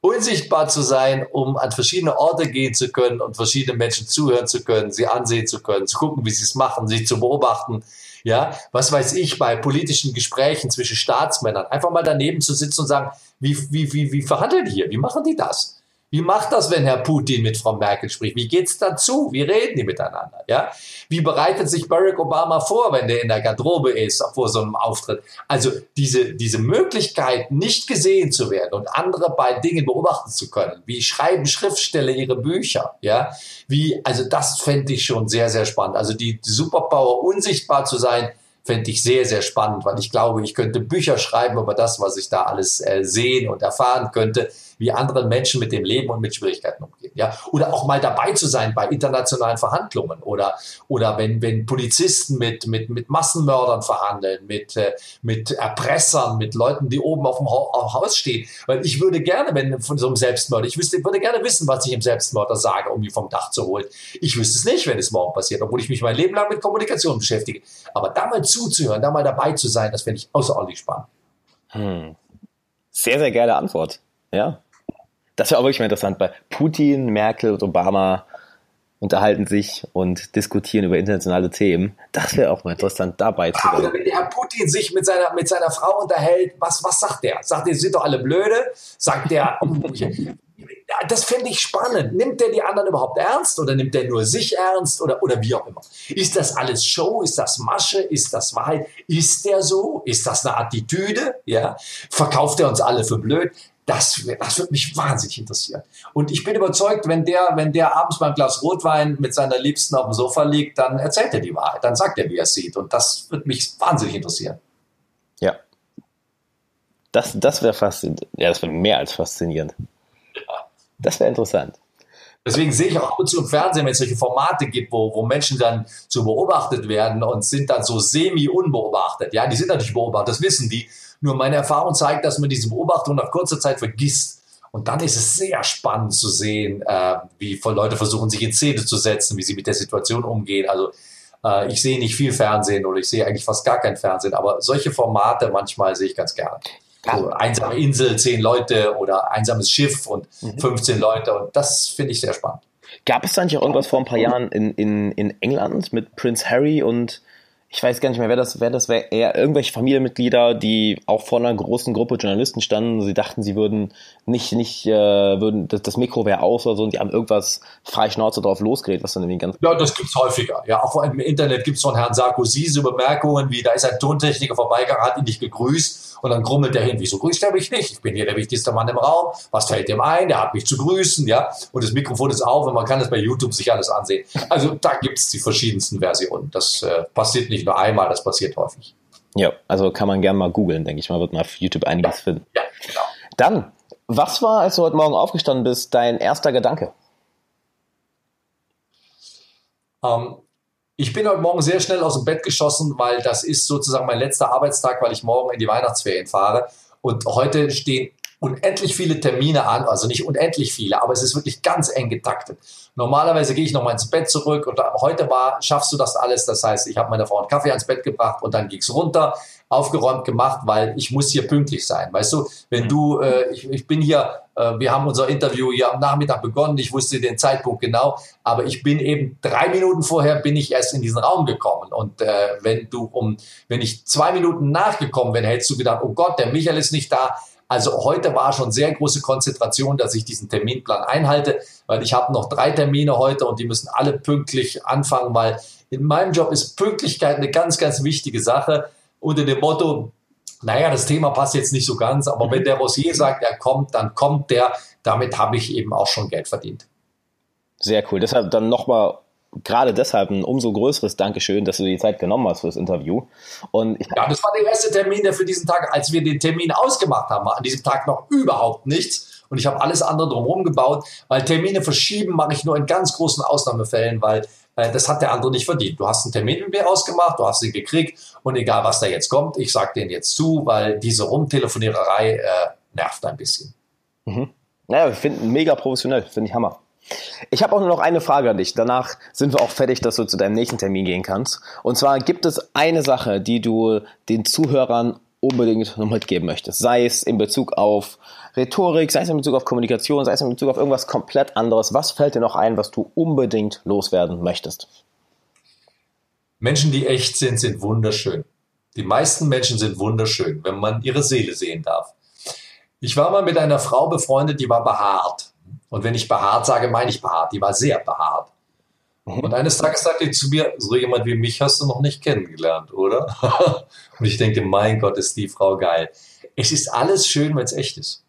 Unsichtbar zu sein, um an verschiedene Orte gehen zu können und verschiedene Menschen zuhören zu können, sie ansehen zu können, zu gucken, wie sie es machen, sie zu beobachten. Ja, was weiß ich, bei politischen Gesprächen zwischen Staatsmännern, einfach mal daneben zu sitzen und sagen, wie, wie, wie, wie verhandeln die hier? Wie machen die das? Wie macht das, wenn Herr Putin mit Frau Merkel spricht? Wie geht's dazu? Wie reden die miteinander? Ja? Wie bereitet sich Barack Obama vor, wenn der in der Garderobe ist, vor so einem Auftritt? Also diese, diese Möglichkeit, nicht gesehen zu werden und andere bei Dingen beobachten zu können. Wie schreiben Schriftsteller ihre Bücher? Ja? Wie, also das fände ich schon sehr, sehr spannend. Also die, Superpower, unsichtbar zu sein, fände ich sehr, sehr spannend, weil ich glaube, ich könnte Bücher schreiben über das, was ich da alles äh, sehen und erfahren könnte wie andere Menschen mit dem Leben und mit Schwierigkeiten umgehen. Ja? Oder auch mal dabei zu sein bei internationalen Verhandlungen oder, oder wenn, wenn Polizisten mit, mit, mit Massenmördern verhandeln, mit, äh, mit Erpressern, mit Leuten, die oben auf dem Haus stehen. Weil ich würde gerne, wenn von so einem Selbstmörder, ich wüsste, würde gerne wissen, was ich dem Selbstmörder sage, um ihn vom Dach zu holen. Ich wüsste es nicht, wenn es morgen passiert, obwohl ich mich mein Leben lang mit Kommunikation beschäftige. Aber da mal zuzuhören, da mal dabei zu sein, das finde ich außerordentlich spannend. Hm. Sehr, sehr geile Antwort. Ja. Das wäre auch wirklich mal interessant. Bei Putin, Merkel und Obama unterhalten sich und diskutieren über internationale Themen. Das wäre auch mal interessant, dabei zu sein. Wenn der Herr Putin sich mit seiner, mit seiner Frau unterhält, was, was sagt der? Sagt der, sind doch alle blöde? Sagt der, oh, das finde ich spannend. Nimmt der die anderen überhaupt ernst oder nimmt der nur sich ernst oder, oder wie auch immer? Ist das alles Show? Ist das Masche? Ist das Wahrheit? Ist der so? Ist das eine Attitüde? Ja? Verkauft er uns alle für blöd? Das, das würde mich wahnsinnig interessieren. Und ich bin überzeugt, wenn der, wenn der abends beim Glas Rotwein mit seiner Liebsten auf dem Sofa liegt, dann erzählt er die Wahrheit, dann sagt er, wie er es sieht. Und das würde mich wahnsinnig interessieren. Ja. Das, das wäre faszinierend. Ja, das wäre mehr als faszinierend. Ja. Das wäre interessant. Deswegen sehe ich auch ab und zu im Fernsehen, wenn es solche Formate gibt, wo, wo Menschen dann so beobachtet werden und sind dann so semi-unbeobachtet. Ja, die sind natürlich beobachtet, das wissen die. Nur meine Erfahrung zeigt, dass man diese Beobachtung nach kurzer Zeit vergisst. Und dann ist es sehr spannend zu sehen, äh, wie Leute versuchen, sich in Szene zu setzen, wie sie mit der Situation umgehen. Also äh, ich sehe nicht viel Fernsehen oder ich sehe eigentlich fast gar kein Fernsehen, aber solche Formate manchmal sehe ich ganz gerne. So, einsame Insel, zehn Leute oder einsames Schiff und mhm. 15 Leute. Und das finde ich sehr spannend. Gab es da nicht auch irgendwas vor ein paar Jahren in, in, in England mit Prince Harry und ich weiß gar nicht mehr, wer das, wer das wäre, eher irgendwelche Familienmitglieder, die auch vor einer großen Gruppe Journalisten standen. Sie dachten, sie würden nicht, nicht, äh, würden, das, das Mikro wäre aus oder so und die haben irgendwas frei Schnauze drauf losgeredet, was dann irgendwie ganz. Ja, das gibt's häufiger. Ja, auch im Internet gibt's von Herrn Sarkozy so Bemerkungen wie, da ist ein Tontechniker vorbeigegangen, hat ihn nicht gegrüßt und dann grummelt er hin, wieso grüßt er mich nicht? Ich bin hier der wichtigste Mann im Raum. Was fällt dem ein? Der hat mich zu grüßen, ja. Und das Mikrofon ist auf und man kann das bei YouTube sich alles ansehen. Also da gibt es die verschiedensten Versionen. Das äh, passiert nicht nur einmal, das passiert häufig. Ja, also kann man gerne mal googeln, denke ich mal, wird man auf YouTube einiges finden. Ja, genau. Dann, was war, als du heute Morgen aufgestanden bist, dein erster Gedanke? Ähm, ich bin heute Morgen sehr schnell aus dem Bett geschossen, weil das ist sozusagen mein letzter Arbeitstag, weil ich morgen in die Weihnachtsferien fahre. Und heute stehen unendlich viele Termine an, also nicht unendlich viele, aber es ist wirklich ganz eng getaktet. Normalerweise gehe ich noch mal ins Bett zurück und heute war, schaffst du das alles. Das heißt, ich habe meiner Frau einen Kaffee ans Bett gebracht und dann ging es runter, aufgeräumt gemacht, weil ich muss hier pünktlich sein. Weißt du, wenn du, äh, ich, ich bin hier, äh, wir haben unser Interview hier am Nachmittag begonnen, ich wusste den Zeitpunkt genau, aber ich bin eben drei Minuten vorher bin ich erst in diesen Raum gekommen. Und äh, wenn du um, wenn ich zwei Minuten nachgekommen bin, hättest du gedacht, oh Gott, der Michael ist nicht da also heute war schon sehr große Konzentration, dass ich diesen Terminplan einhalte, weil ich habe noch drei Termine heute und die müssen alle pünktlich anfangen, weil in meinem Job ist Pünktlichkeit eine ganz, ganz wichtige Sache. Unter dem Motto, naja, das Thema passt jetzt nicht so ganz, aber wenn der Rossier sagt, er kommt, dann kommt der. Damit habe ich eben auch schon Geld verdient. Sehr cool. Deshalb dann nochmal gerade deshalb ein umso größeres Dankeschön, dass du die Zeit genommen hast für das Interview. Und ja, das war der erste Termin, der für diesen Tag, als wir den Termin ausgemacht haben, war an diesem Tag noch überhaupt nichts. Und ich habe alles andere drumherum gebaut, weil Termine verschieben mache ich nur in ganz großen Ausnahmefällen, weil äh, das hat der andere nicht verdient. Du hast einen Termin mit mir ausgemacht, du hast ihn gekriegt und egal was da jetzt kommt, ich sage den jetzt zu, weil diese Rumtelefoniererei äh, nervt ein bisschen. Mhm. Naja, ich finde mega professionell, finde ich Hammer. Ich habe auch nur noch eine Frage an dich. Danach sind wir auch fertig, dass du zu deinem nächsten Termin gehen kannst. Und zwar gibt es eine Sache, die du den Zuhörern unbedingt noch mitgeben möchtest. Sei es in Bezug auf Rhetorik, sei es in Bezug auf Kommunikation, sei es in Bezug auf irgendwas komplett anderes. Was fällt dir noch ein, was du unbedingt loswerden möchtest? Menschen, die echt sind, sind wunderschön. Die meisten Menschen sind wunderschön, wenn man ihre Seele sehen darf. Ich war mal mit einer Frau befreundet, die war behaart. Und wenn ich behaart sage, meine ich behaart. Die war sehr behaart. Mhm. Und eines Tages sagte sie zu mir, so jemand wie mich hast du noch nicht kennengelernt, oder? und ich denke, mein Gott, ist die Frau geil. Es ist alles schön, wenn es echt ist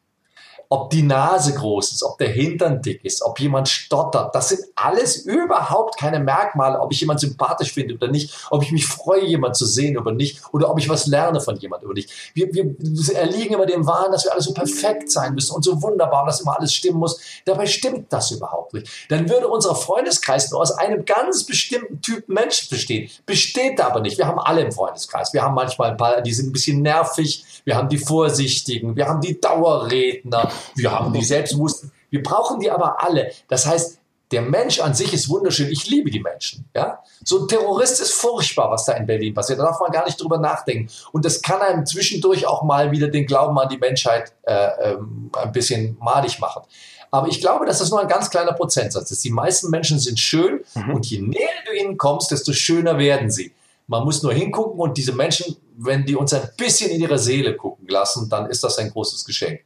ob die Nase groß ist, ob der Hintern dick ist, ob jemand stottert. Das sind alles überhaupt keine Merkmale, ob ich jemand sympathisch finde oder nicht, ob ich mich freue, jemand zu sehen oder nicht, oder ob ich was lerne von jemand oder nicht. Wir, wir erliegen immer dem Wahn, dass wir alle so perfekt sein müssen und so wunderbar, dass immer alles stimmen muss. Dabei stimmt das überhaupt nicht. Dann würde unser Freundeskreis nur aus einem ganz bestimmten Typ Mensch bestehen. Besteht aber nicht. Wir haben alle im Freundeskreis. Wir haben manchmal ein paar, die sind ein bisschen nervig. Wir haben die Vorsichtigen. Wir haben die Dauerredner. Wir haben die Selbstbewussten. Wir brauchen die aber alle. Das heißt, der Mensch an sich ist wunderschön. Ich liebe die Menschen. Ja? So ein Terrorist ist furchtbar, was da in Berlin passiert. Da darf man gar nicht drüber nachdenken. Und das kann einem zwischendurch auch mal wieder den Glauben an die Menschheit äh, ähm, ein bisschen malig machen. Aber ich glaube, dass das nur ein ganz kleiner Prozentsatz ist. Die meisten Menschen sind schön mhm. und je näher du ihnen kommst, desto schöner werden sie. Man muss nur hingucken und diese Menschen, wenn die uns ein bisschen in ihre Seele gucken lassen, dann ist das ein großes Geschenk.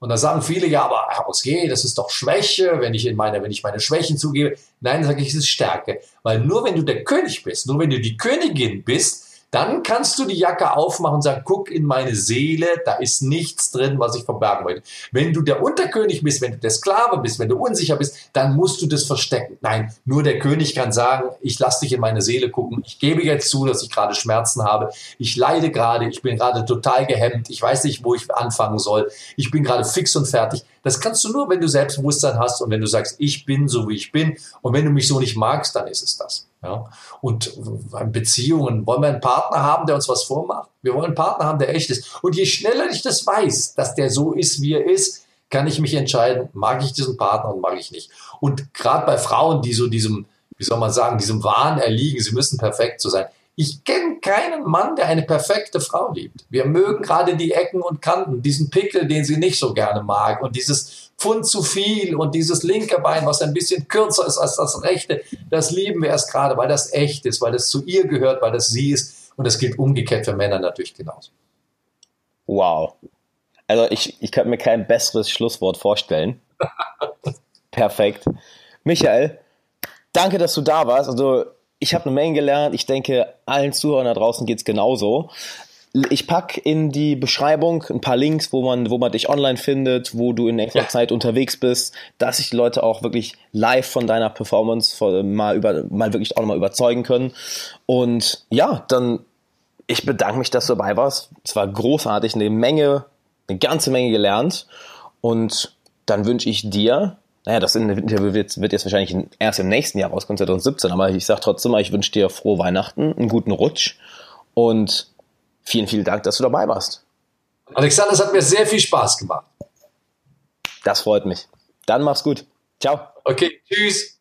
Und da sagen viele, ja, aber Rosquet, das ist doch Schwäche, wenn ich in meine, wenn ich meine Schwächen zugebe. Nein, sage ich, es ist Stärke. Weil nur wenn du der König bist, nur wenn du die Königin bist, dann kannst du die Jacke aufmachen und sagen, guck in meine Seele, da ist nichts drin, was ich verbergen möchte. Wenn du der Unterkönig bist, wenn du der Sklave bist, wenn du unsicher bist, dann musst du das verstecken. Nein, nur der König kann sagen, ich lasse dich in meine Seele gucken, ich gebe jetzt zu, dass ich gerade Schmerzen habe, ich leide gerade, ich bin gerade total gehemmt, ich weiß nicht, wo ich anfangen soll, ich bin gerade fix und fertig. Das kannst du nur, wenn du Selbstbewusstsein hast und wenn du sagst, ich bin so, wie ich bin. Und wenn du mich so nicht magst, dann ist es das. Ja? Und Beziehungen wollen wir einen Partner haben, der uns was vormacht. Wir wollen einen Partner haben, der echt ist. Und je schneller ich das weiß, dass der so ist, wie er ist, kann ich mich entscheiden, mag ich diesen Partner und mag ich nicht. Und gerade bei Frauen, die so diesem, wie soll man sagen, diesem Wahn erliegen, sie müssen perfekt so sein. Ich kenne keinen Mann, der eine perfekte Frau liebt. Wir mögen gerade die Ecken und Kanten, diesen Pickel, den sie nicht so gerne mag und dieses Pfund zu viel und dieses linke Bein, was ein bisschen kürzer ist als das rechte, das lieben wir erst gerade, weil das echt ist, weil das zu ihr gehört, weil das sie ist. Und das gilt umgekehrt für Männer natürlich genauso. Wow. Also ich, ich könnte mir kein besseres Schlusswort vorstellen. Perfekt. Michael, danke, dass du da warst. Also ich habe eine Menge gelernt. Ich denke, allen Zuhörern da draußen geht's genauso. Ich pack in die Beschreibung ein paar Links, wo man, wo man dich online findet, wo du in nächster ja. Zeit unterwegs bist, dass sich die Leute auch wirklich live von deiner Performance mal über, mal wirklich auch nochmal überzeugen können. Und ja, dann, ich bedanke mich, dass du dabei warst. Es war großartig, eine Menge, eine ganze Menge gelernt. Und dann wünsche ich dir naja, das Interview wird, wird jetzt wahrscheinlich erst im nächsten Jahr rauskommen, 2017, aber ich sage trotzdem mal, ich wünsche dir frohe Weihnachten, einen guten Rutsch und vielen, vielen Dank, dass du dabei warst. Alexander, es hat mir sehr viel Spaß gemacht. Das freut mich. Dann mach's gut. Ciao. Okay, tschüss.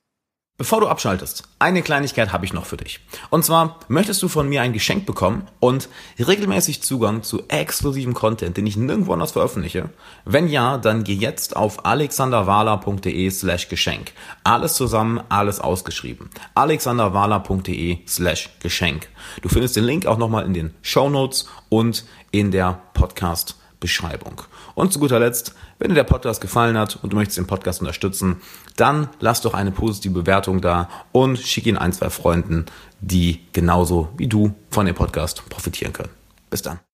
Bevor du abschaltest, eine Kleinigkeit habe ich noch für dich. Und zwar möchtest du von mir ein Geschenk bekommen und regelmäßig Zugang zu exklusivem Content, den ich nirgendwo anders veröffentliche? Wenn ja, dann geh jetzt auf alexanderwala.de slash Geschenk. Alles zusammen, alles ausgeschrieben. alexanderwala.de slash Geschenk. Du findest den Link auch nochmal in den Show Notes und in der Podcast Beschreibung. Und zu guter Letzt, wenn dir der Podcast gefallen hat und du möchtest den Podcast unterstützen, dann lass doch eine positive Bewertung da und schick ihn ein, zwei Freunden, die genauso wie du von dem Podcast profitieren können. Bis dann.